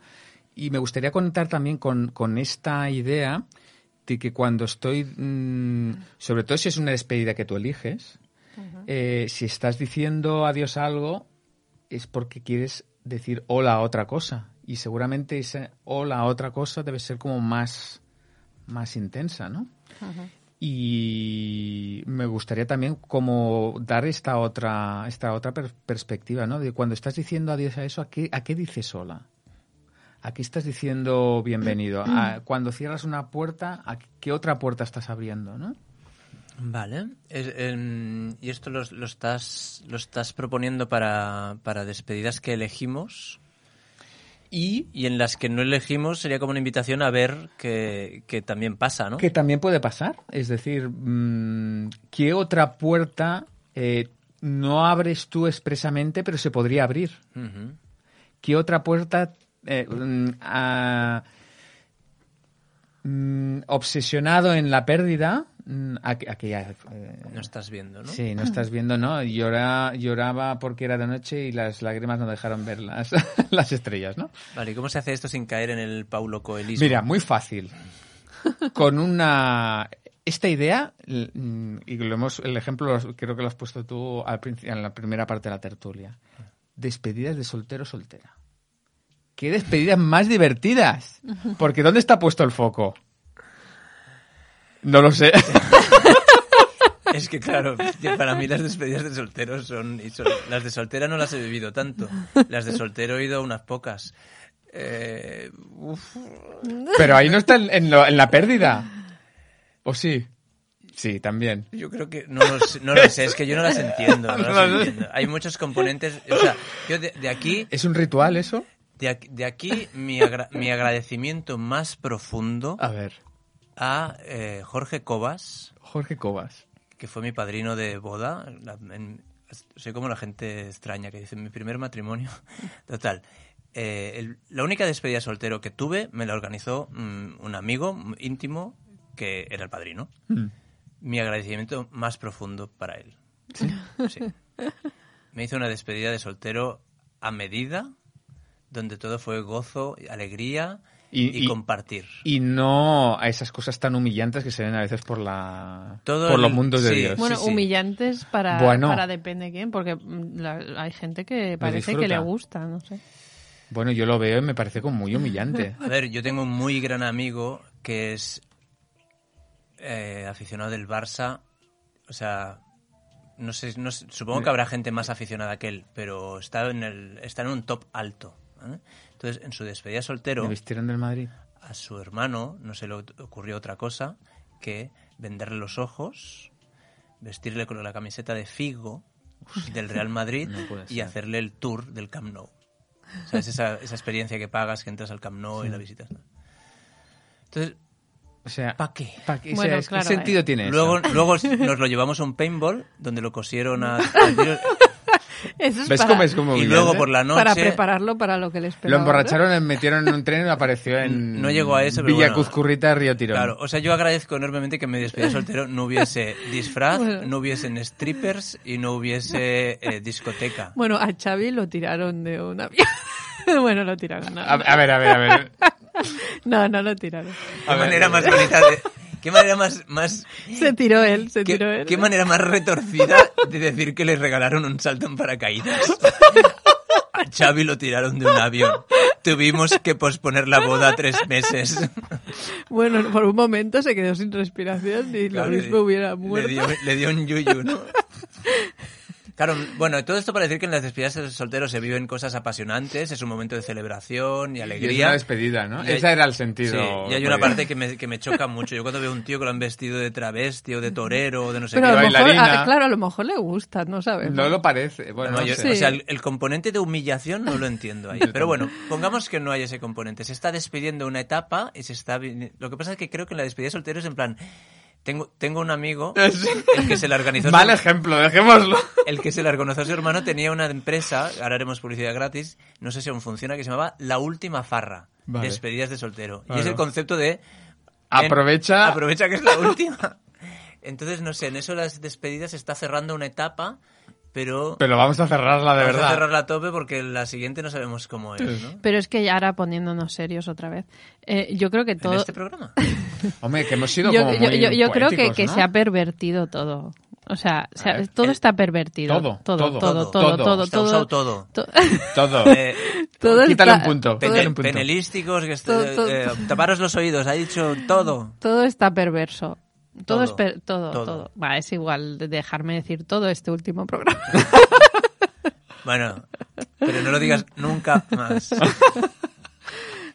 Y me gustaría conectar también con, con esta idea de que cuando estoy, mm, sobre todo si es una despedida que tú eliges, eh, si estás diciendo adiós a algo, es porque quieres decir hola a otra cosa. Y seguramente ese hola a otra cosa debe ser como más, más intensa, ¿no? Y me gustaría también como dar esta otra, esta otra per- perspectiva, ¿no? De cuando estás diciendo adiós a eso, ¿a qué, a qué dices hola? ¿A qué estás diciendo bienvenido? [CLEARS THROAT] ¿A- cuando cierras una puerta, ¿a qué otra puerta estás abriendo, no? Vale. Em, y esto lo, lo estás, lo estás proponiendo para, para despedidas que elegimos Y y en las que no elegimos sería como una invitación a ver que, que también pasa, ¿no? Que también puede pasar. Es decir, mm, ¿qué otra puerta eh, no abres tú expresamente, pero se podría abrir? ¿Qué otra puerta eh, mm, mm, obsesionado en la pérdida? Mm, aqu- aquella, eh, No estás viendo, ¿no? Sí, no estás viendo, ¿no? Llora, lloraba porque era de noche y las lágrimas no dejaron ver las, [LAUGHS] las estrellas, ¿no? Vale, ¿y cómo se hace esto sin caer en el Paulo Coelismo? Mira, muy fácil. Con una esta idea y lo hemos el ejemplo creo que lo has puesto tú al en la primera parte de la tertulia. Despedidas de soltero soltera. ¿Qué despedidas más divertidas? Porque ¿dónde está puesto el foco? No lo sé. [LAUGHS] Es que claro, para mí las despedidas de solteros son, y son- Las de soltera no las he vivido tanto. Las de soltero he ido unas pocas. Eh, uf, Pero ahí no está en, lo- en la pérdida. ¿O sí? Sí, también. yo creo que no lo, sé, no lo sé, es que yo no las entiendo. no las [LAUGHS] entiendo. Hay muchos componentes. O sea, yo de, de aquí, ¿Es un ritual eso? de aquí, de aquí mi, agra- mi agradecimiento más profundo A ver, a eh, Jorge Cobas, Jorge Cobas. que fue mi padrino de boda. La- en- soy como la gente extraña que dice mi primer matrimonio. [LAUGHS] Total. eh, el- la única despedida soltero que tuve me la organizó mm, un amigo íntimo que era el padrino. Mm. Mi agradecimiento más profundo para él. Sí. [LAUGHS] Me hizo una despedida de soltero a medida, donde todo fue gozo, alegría Y- y, y- compartir. Y no a esas cosas tan humillantes que se ven a veces por la Todo por el- los mundos de. Dios. Bueno, sí. humillantes para, Bueno. para depende quién, porque mm, la- hay gente que parece que le gusta, no sé. Bueno, yo lo veo y me parece como muy humillante. [LAUGHS] A ver, yo tengo un muy gran amigo que es eh, aficionado del Barça. O sea, no sé, no sé, supongo que habrá gente más aficionada que él, pero está en, el, está en un top alto. Entonces, en su despedida soltero, ¿Me vistieron del Madrid? a su hermano no se le ocurrió otra cosa que venderle los ojos, vestirle con la camiseta de Figo del Real Madrid No y hacerle el tour del Camp Nou. O sea, es esa, esa experiencia que pagas, que entras al Camp Nou y la visitas. ¿no? Entonces, O sea, ¿para qué? ¿pa' qué? O Bueno, sea, es- claro, ¿qué sentido eh. tiene eso? Luego, luego nos lo llevamos a un paintball donde lo cosieron a... [LAUGHS] tiro- Eso es ¿Ves para, cómo es como y humillante? luego por la noche... para prepararlo para lo que les esperaba. Lo emborracharon, le metieron en un tren y apareció en No llegó a eso, pero Villa bueno. Cuzcurrita, Río Tirón. Claro, o sea, yo agradezco enormemente que en mi despedida [LAUGHS] soltero no hubiese disfraz, Bueno. no hubiesen strippers y no hubiese eh, discoteca. Bueno, a Xavi lo tiraron de un avión. [LAUGHS] bueno, lo tiraron. No, A, a ver, a ver, a ver. [LAUGHS] no, no lo tiraron. Qué manera más bonita de... Qué manera más... más Se tiró él, se qué, tiró él. qué manera más retorcida de decir que le regalaron un salto en paracaídas. A [LAUGHS] Xavi lo tiraron de un avión. Tuvimos que posponer la boda tres meses. Bueno, por un momento se quedó sin respiración y Claro, lo mismo le- hubiera le muerto. dio, le dio un yuyu, ¿no? [LAUGHS] Claro, bueno, todo esto para decir que en las despedidas de solteros se viven cosas apasionantes, es un momento de celebración y Y es alegría. una despedida, ¿no? Y hay- Ese era el sentido. Sí, y hay una parte que me, que me choca mucho. Yo cuando veo un tío que lo han vestido de travesti o de torero o de no sé Pero qué... a lo mejor, bailarina. a- claro, a lo mejor le gusta, no sabemos. No lo parece. Bueno, No, no yo- sé. O sea, el, el componente de humillación no lo entiendo ahí. [LAUGHS] Pero bueno, pongamos que no hay ese componente. Se está despidiendo una etapa y se está... Lo que pasa es que creo que en la despedida de solteros en plan... Tengo, tengo un amigo, [LAUGHS] el que se la organizó... Mal su- ejemplo, dejémoslo. el que se la reconoció a su hermano tenía una empresa, ahora haremos publicidad gratis, no sé si aún funciona, que se llamaba La Última Farra. Vale. Despedidas de soltero. Y es el concepto de... Aprovecha. aprovecha que es la última. Entonces, no sé, en eso las despedidas se está cerrando una etapa, pero... Pero vamos a cerrarla de Vamos verdad. a cerrarla a tope porque la siguiente no sabemos cómo es, ¿no? Pero es que ya ahora poniéndonos serios otra vez, eh, yo creo que En todo... este programa. [LAUGHS] Hombre, que hemos sido yo, como muy yo- yo creo que, que ¿no? se ha pervertido todo. O sea, ver, todo el- está pervertido. todo, todo, todo, todo, todo, todo. todo, todo. to- [LAUGHS] Todo. Eh, todo Quítale está- un punto. un penelísticos, que est- Todo, todo. eh, taparos los oídos, ha dicho todo. todo está perverso. Todo, Todo, es todo, todo. es igual de dejarme decir todo este último programa. [LAUGHS] Bueno, pero no lo digas nunca más. [LAUGHS]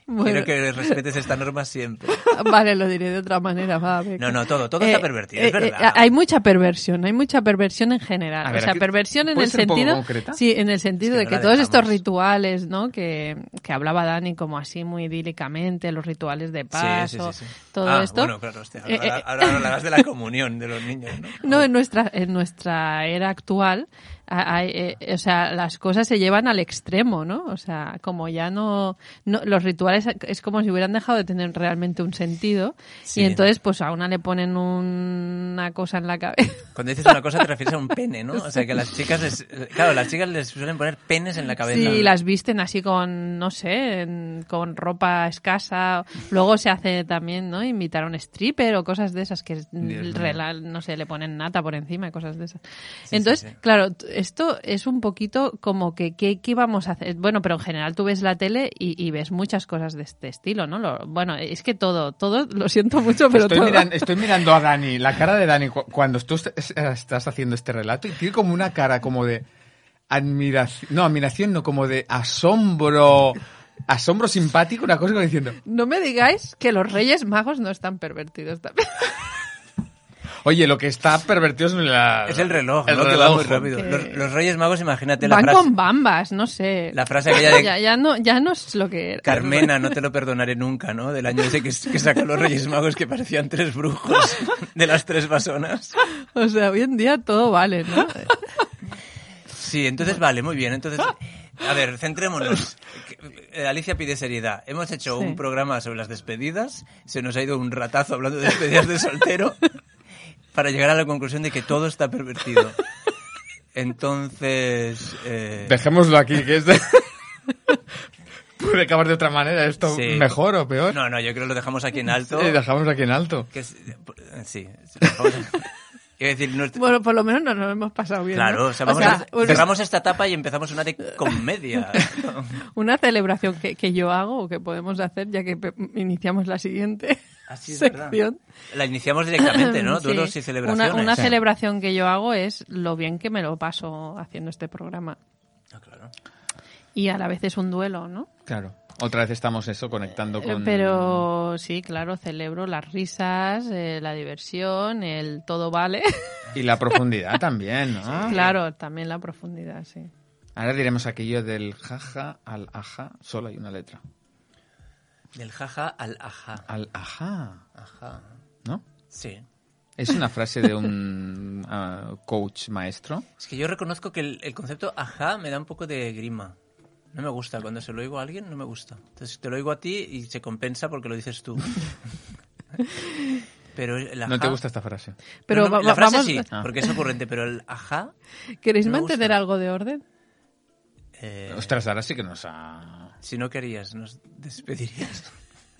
Bueno, Quiero que respetes esta norma siempre. [LAUGHS] Vale, lo diré de otra manera, va. No, no, todo, todo Eh, está pervertido, eh, es verdad. eh, hay mucha perversión, hay mucha perversión en general. Ver, o sea, perversión en ¿puede el sentido. concreta? Sí, en el sentido Es que de no que todos estos dejamos. rituales, ¿no? Que, que hablaba Dani como así muy idílicamente, los rituales de Sí, paso, sí, sí, sí. todo Ah, esto. Bueno, claro, hostia, Eh, ahora, eh, ahora hablarás de la [LAUGHS] comunión de los niños, ¿no? No, en nuestra, en nuestra era actual, hay, eh, o sea, las cosas se llevan al extremo, ¿no? O sea, como ya no, no los rituales es como si hubieran dejado de tener realmente un sentido Sí. y entonces pues a una le ponen una cosa en la cabeza. Cuando dices una cosa te refieres a un pene, ¿no? O sea, que las chicas les... Claro, las chicas les suelen poner penes en la cabeza. Sí, las visten así con, no sé, en- con ropa escasa. Luego se hace también, ¿no? Invitar a un stripper o cosas de esas que, rela- no sé, le ponen nata por encima y cosas de esas. Sí, Entonces, sí, claro, esto es un poquito como que ¿qué, vamos a hacer? Bueno, pero en general tú ves la tele y, y ves muchas cosas de este estilo, ¿no? Lo- bueno, es que todo, todo, lo siento mucho, pero estoy, todo. miran- estoy mirando a Dani, la cara de Dani cu- cuando tú est- es- estás haciendo este relato y tiene como una cara como de admiración, no, admiración, no, como de asombro, asombro simpático, una cosa como diciendo, No me digáis que los Reyes Magos no están pervertidos también. Oye, lo que está pervertido es la... Es el reloj, el ¿no? Que va reloj. muy rápido. Que- Los, los Reyes Magos, imagínate la Van frase. con bambas, no sé. La frase aquella de [LAUGHS] ya, ya no, ya no es lo que era. Carmena, no te lo [LAUGHS] perdonaré nunca, ¿no? Del año ese que, que sacó los Reyes Magos que parecían tres brujos [LAUGHS] de las tres basonas. O sea, hoy en día todo vale, ¿no? Sí, entonces vale, muy bien. Entonces, a ver, centrémonos. Eh, Alicia pide seriedad. Hemos hecho Sí. un programa sobre las despedidas. Se nos ha ido un ratazo hablando de despedidas de soltero para llegar a la conclusión de que todo está pervertido. Entonces, eh, Dejémoslo aquí, que es de... [LAUGHS] Puede acabar de otra manera, esto Sí. mejor o peor. no, no, yo creo que lo dejamos aquí en alto. Sí, dejamos aquí en alto. Que es- sí, Iba decir, no- Bueno, por lo menos nos lo hemos pasado bien. ¿no? claro, o sea, vamos sea, a- un- cerramos esta etapa y empezamos una de comedia. [LAUGHS] una celebración que, que yo hago o que podemos hacer ya que iniciamos la siguiente [LAUGHS] Así es verdad. sección. La iniciamos directamente, ¿no? [LAUGHS] Sí. Duelos y celebraciones. Una, una Sí. celebración que yo hago es lo bien que me lo paso haciendo este programa. Ah, claro. Y a la vez es un duelo, ¿no? Claro. Otra vez estamos eso, conectando Eh, con... Pero sí, claro, celebro las risas, eh, la diversión, el todo vale. Y la [LAUGHS] profundidad también, ¿no? claro, también la profundidad, sí. Ahora diremos aquello del jaja al aja, solo hay una letra. Del jaja al ajá. Al aja, Ajá. ¿no? Sí. Es una [LAUGHS] frase de un ah, coach maestro. Es que yo reconozco que el, el concepto ajá me da un poco de grima. No me gusta. Cuando se lo oigo a alguien, no me gusta. Entonces te lo oigo a ti y se compensa porque lo dices tú. [LAUGHS] Pero el ajá... ¿No te gusta esta frase? Pero No, no, va- la frase vamos, sí, Ah. porque es ocurrente, pero el ajá... ¿queréis mantener gusta. algo de orden? eh, Ostras, ahora sí que nos ha... Si no querías, nos despedirías.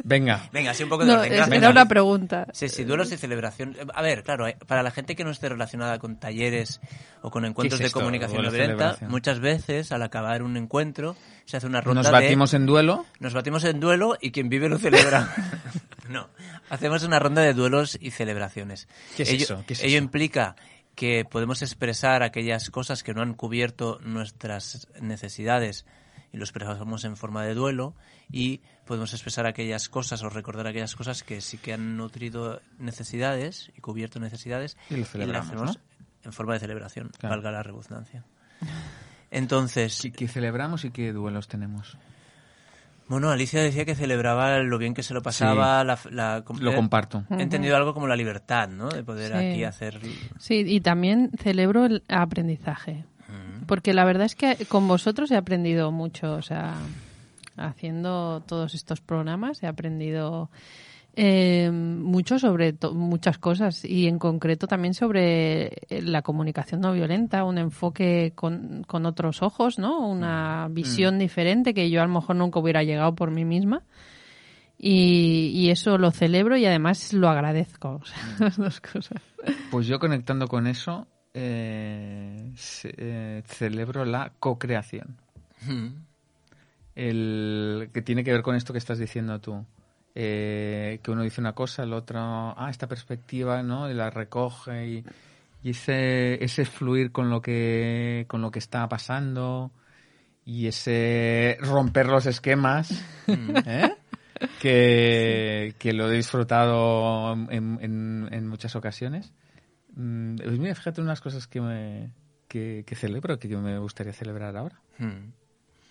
Venga, Venga, sí, un poco de No, orden. es- era una pregunta. Sí, sí, duelos y celebración. A ver, claro, eh, para la gente que no esté relacionada con talleres o con encuentros ¿Qué es de comunicación no violenta, muchas veces al acabar un encuentro se hace una ronda nos de... batimos en duelo. Nos batimos en duelo y quien vive lo celebra. [LAUGHS] no, hacemos una ronda de duelos y celebraciones. ¿Qué es ello, eso? ¿Qué es ello eso? implica que podemos expresar aquellas cosas que no han cubierto nuestras necesidades y lo expresamos en forma de duelo y podemos expresar aquellas cosas o recordar aquellas cosas que sí que han nutrido necesidades y cubierto necesidades Y lo celebramos, hacemos ¿no? en forma de celebración, Claro. valga la redundancia. Entonces, ¿Qué, qué celebramos y qué duelos tenemos? bueno, Alicia decía que celebraba lo bien que se lo pasaba, la, la- Lo eh, comparto. He entendido algo como la libertad, ¿no? De poder Sí. aquí hacer... Sí, y también celebro el aprendizaje. Porque la verdad es que con vosotros he aprendido mucho, o sea, haciendo todos estos programas he aprendido eh, mucho sobre muchas cosas y en concreto también sobre eh, la comunicación no violenta, un enfoque con, con otros ojos, ¿no? Una visión diferente que yo a lo mejor nunca hubiera llegado por mí misma. Y, y eso lo celebro y además lo agradezco, o sea, las [LAUGHS] dos cosas. Pues yo conectando con eso, eh, ce- eh, celebro la co-creación. Mm. El que tiene que ver con esto que estás diciendo tú. Eh, que uno dice una cosa, el otro, ah, esta perspectiva, ¿no? Y la recoge y, y ese, ese fluir con lo que con lo que está pasando y ese romper los esquemas, [LAUGHS] ¿eh? que, que lo he disfrutado en, en- en muchas ocasiones. Mm, Pues mira, fíjate unas cosas que, me, que, que celebro, que me gustaría celebrar ahora. Mm.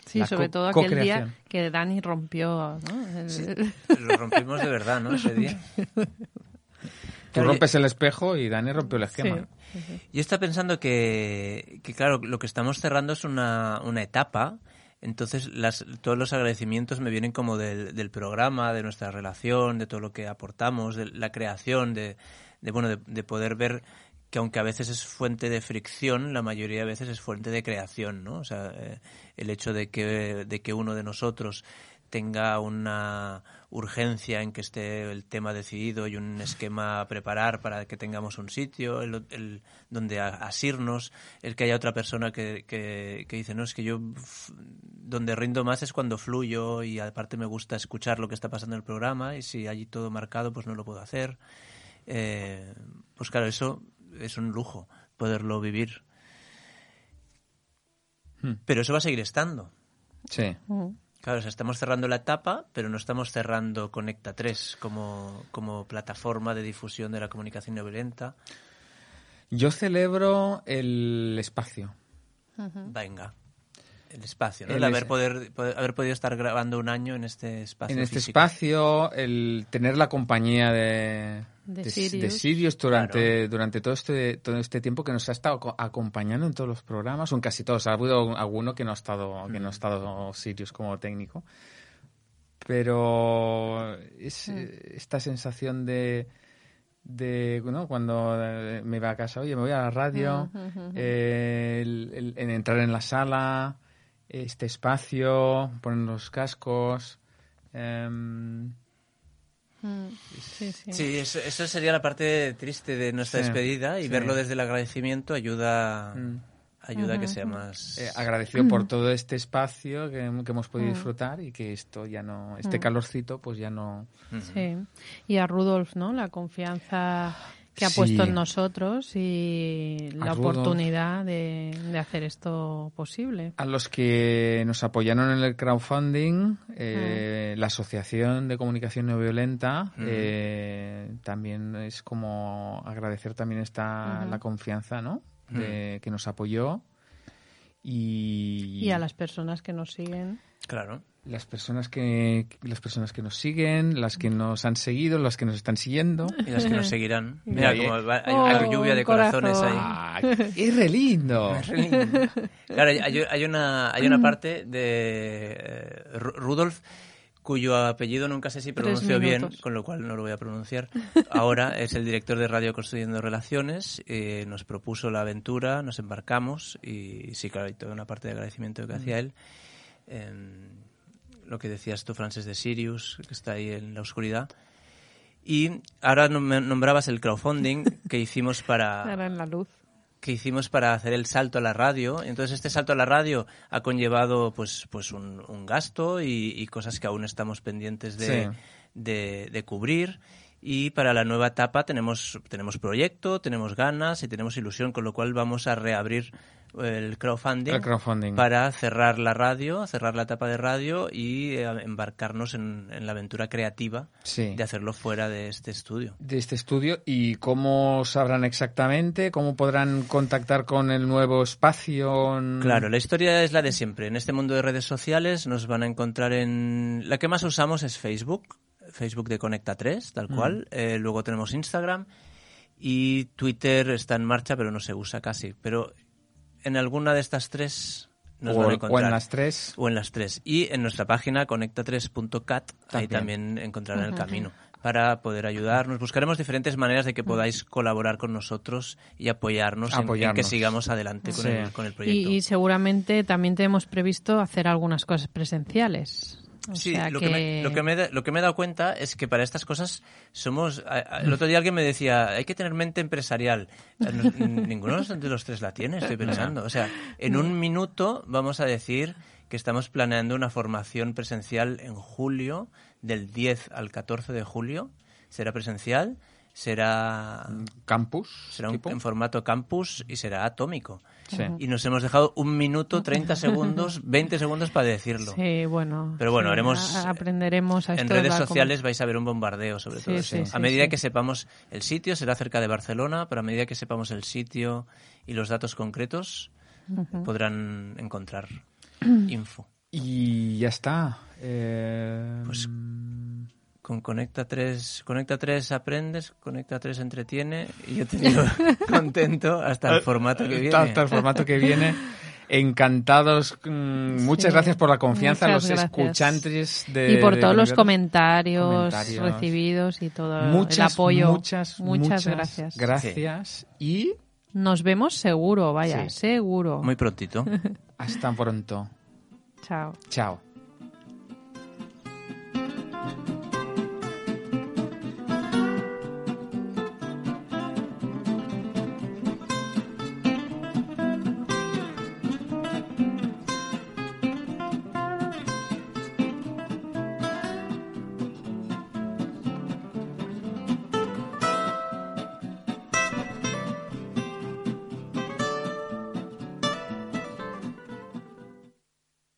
Sí, La sobre todo aquel día que Dani rompió, ¿no? Sí, lo rompimos de verdad, ¿no? Ese día. [LAUGHS] Tú rompes el espejo y Dani rompió el esquema. Sí. Yo estaba pensando que, que, claro, lo que estamos cerrando es una, una etapa. Entonces, las, todos los agradecimientos me vienen como del, del programa, de nuestra relación, de todo lo que aportamos, de la creación, de, de bueno, de, de poder ver que aunque a veces es fuente de fricción, la mayoría de veces es fuente de creación, ¿no? O sea, eh, el hecho de que, de que uno de nosotros tenga una urgencia en que esté el tema decidido y un esquema a preparar para que tengamos un sitio el, el- donde asirnos, el que haya otra persona que, que, que dice, no, es que yo donde rindo más es cuando fluyo y aparte me gusta escuchar lo que está pasando en el programa y si hay todo marcado pues no lo puedo hacer. Eh, pues claro, eso es un lujo poderlo vivir. Hmm. Pero eso va a seguir estando. Sí. Mm. Claro, o sea, estamos cerrando la etapa, pero no estamos cerrando Conecta 3 como, como plataforma de difusión de la comunicación no violenta. Yo celebro el espacio. Venga, el espacio, ¿no? El El, haber, es- poder, poder- haber podido estar grabando un año en este espacio. en este físico. espacio, el tener la compañía de, De de- Sirius. de Sirius durante, durante todo, este, todo este tiempo que nos ha estado co- acompañando en todos los programas, o en casi todos. Ha habido alguno que no ha estado, que no ha estado Sirius como técnico. Pero es esta sensación de, de ¿no? cuando eh, me iba a casa, oye, me voy a la radio, eh, el- el- en entrar en la sala, este espacio, poner los cascos. em, Mm. Sí, sí. Sí, eso, eso sería la parte triste de nuestra Sí, despedida y sí. verlo desde el agradecimiento ayuda, Mm. ayuda a que sea más... eh, agradecido por todo este espacio que, que hemos podido disfrutar y que esto ya no, este calorcito, pues ya no. Sí. Y a Rudolf, ¿no? La confianza que ha Sí. puesto en nosotros y la oportunidad de, de hacer esto posible. A los que nos apoyaron en el crowdfunding, eh, la Asociación de Comunicación No Violenta, eh, también es como agradecer también esta la confianza, ¿no? De, que nos apoyó y, Y a las personas que nos siguen. Claro. las personas que las personas que nos siguen, las que nos han seguido, las que nos están siguiendo. Y las que nos seguirán. [LAUGHS] Mira, Oye. como va- hay Oh, una lluvia de corazones corazón. ahí. ¡Ah, [LAUGHS] ¡Es re lindo! Claro, hay, hay una, hay una parte de eh, Ru- Rudolf cuyo apellido nunca sé si pronuncio bien, con lo cual no lo voy a pronunciar. Ahora es el director de Radio Construyendo Relaciones, eh, nos propuso la aventura, nos embarcamos y sí, claro, hay toda una parte de agradecimiento que hacía él. Em, lo que decías tú, Frances, de Sirius, que está ahí en la oscuridad. Y ahora nom- nombrabas el crowdfunding [LAUGHS] que hicimos para Ahora en la luz. que hicimos para hacer el salto a la radio. Entonces este salto a la radio ha conllevado pues, pues un, un gasto y, y cosas que aún estamos pendientes de, Sí. de, de cubrir. Y para la nueva etapa tenemos, tenemos proyecto, tenemos ganas y tenemos ilusión, con lo cual vamos a reabrir el crowdfunding, El crowdfunding. para cerrar la radio, cerrar la etapa de radio y eh, embarcarnos en, en la aventura creativa Sí. de hacerlo fuera de este estudio. de este estudio y cómo sabrán exactamente, cómo podrán contactar con el nuevo espacio. Claro, la historia es la de siempre. En este mundo de redes sociales nos van a encontrar en... La que más usamos es Facebook, Facebook de Conecta 3, tal cual. Eh, luego tenemos Instagram y Twitter está en marcha, pero no se usa casi. Pero en alguna de estas tres nos o, van a o encontrar. en las tres. O en las tres. Y en nuestra página conecta3.cat, ahí También. encontrarán el camino para poder ayudarnos. Buscaremos diferentes maneras de que podáis colaborar con nosotros y apoyarnos, en- En, que Apoyarnos. sigamos adelante con, Sí. el, con el proyecto. Y, y seguramente también tenemos previsto hacer algunas cosas presenciales. O Sí, sea lo, que... me, lo, que me, he- lo que me he dado cuenta es que para estas cosas somos... El otro día alguien me decía, hay que tener mente empresarial. Eh, no- [LAUGHS] Ninguno de los tres la tiene, estoy pensando. O sea, en un minuto vamos a decir que estamos planeando una formación presencial en julio, del 10 al 14 de julio. Será presencial, será, Campus. será un- en formato campus y será atómico. Sí. Y nos hemos dejado un minuto, 30 [LAUGHS] segundos, 20 segundos para decirlo. Sí, bueno. Pero bueno, sí, haremos- a- aprenderemos a En esto redes sociales vais a ver un bombardeo sobre Sí, todo. sí, eso. sí, a medida sí. que sepamos el sitio, será cerca de Barcelona, pero a medida que sepamos el sitio y los datos concretos, podrán encontrar [CLEARS THROAT] info. Y ya está. Eh, Pues con Conecta 3, Conecta 3 aprendes, Conecta 3 entretiene y yo te digo [LAUGHS] contento hasta el formato que viene. hasta el formato que viene. Encantados. mm, Muchas Sí. gracias por la confianza a los Muchas gracias. escuchantes de y por de todos los comentarios, Comentarios. recibidos y todo Muchas, el apoyo. muchas, muchas, muchas gracias. Gracias y Nos vemos seguro, vaya, Sí. seguro. Muy prontito. [LAUGHS] hasta pronto. Chao. Chao.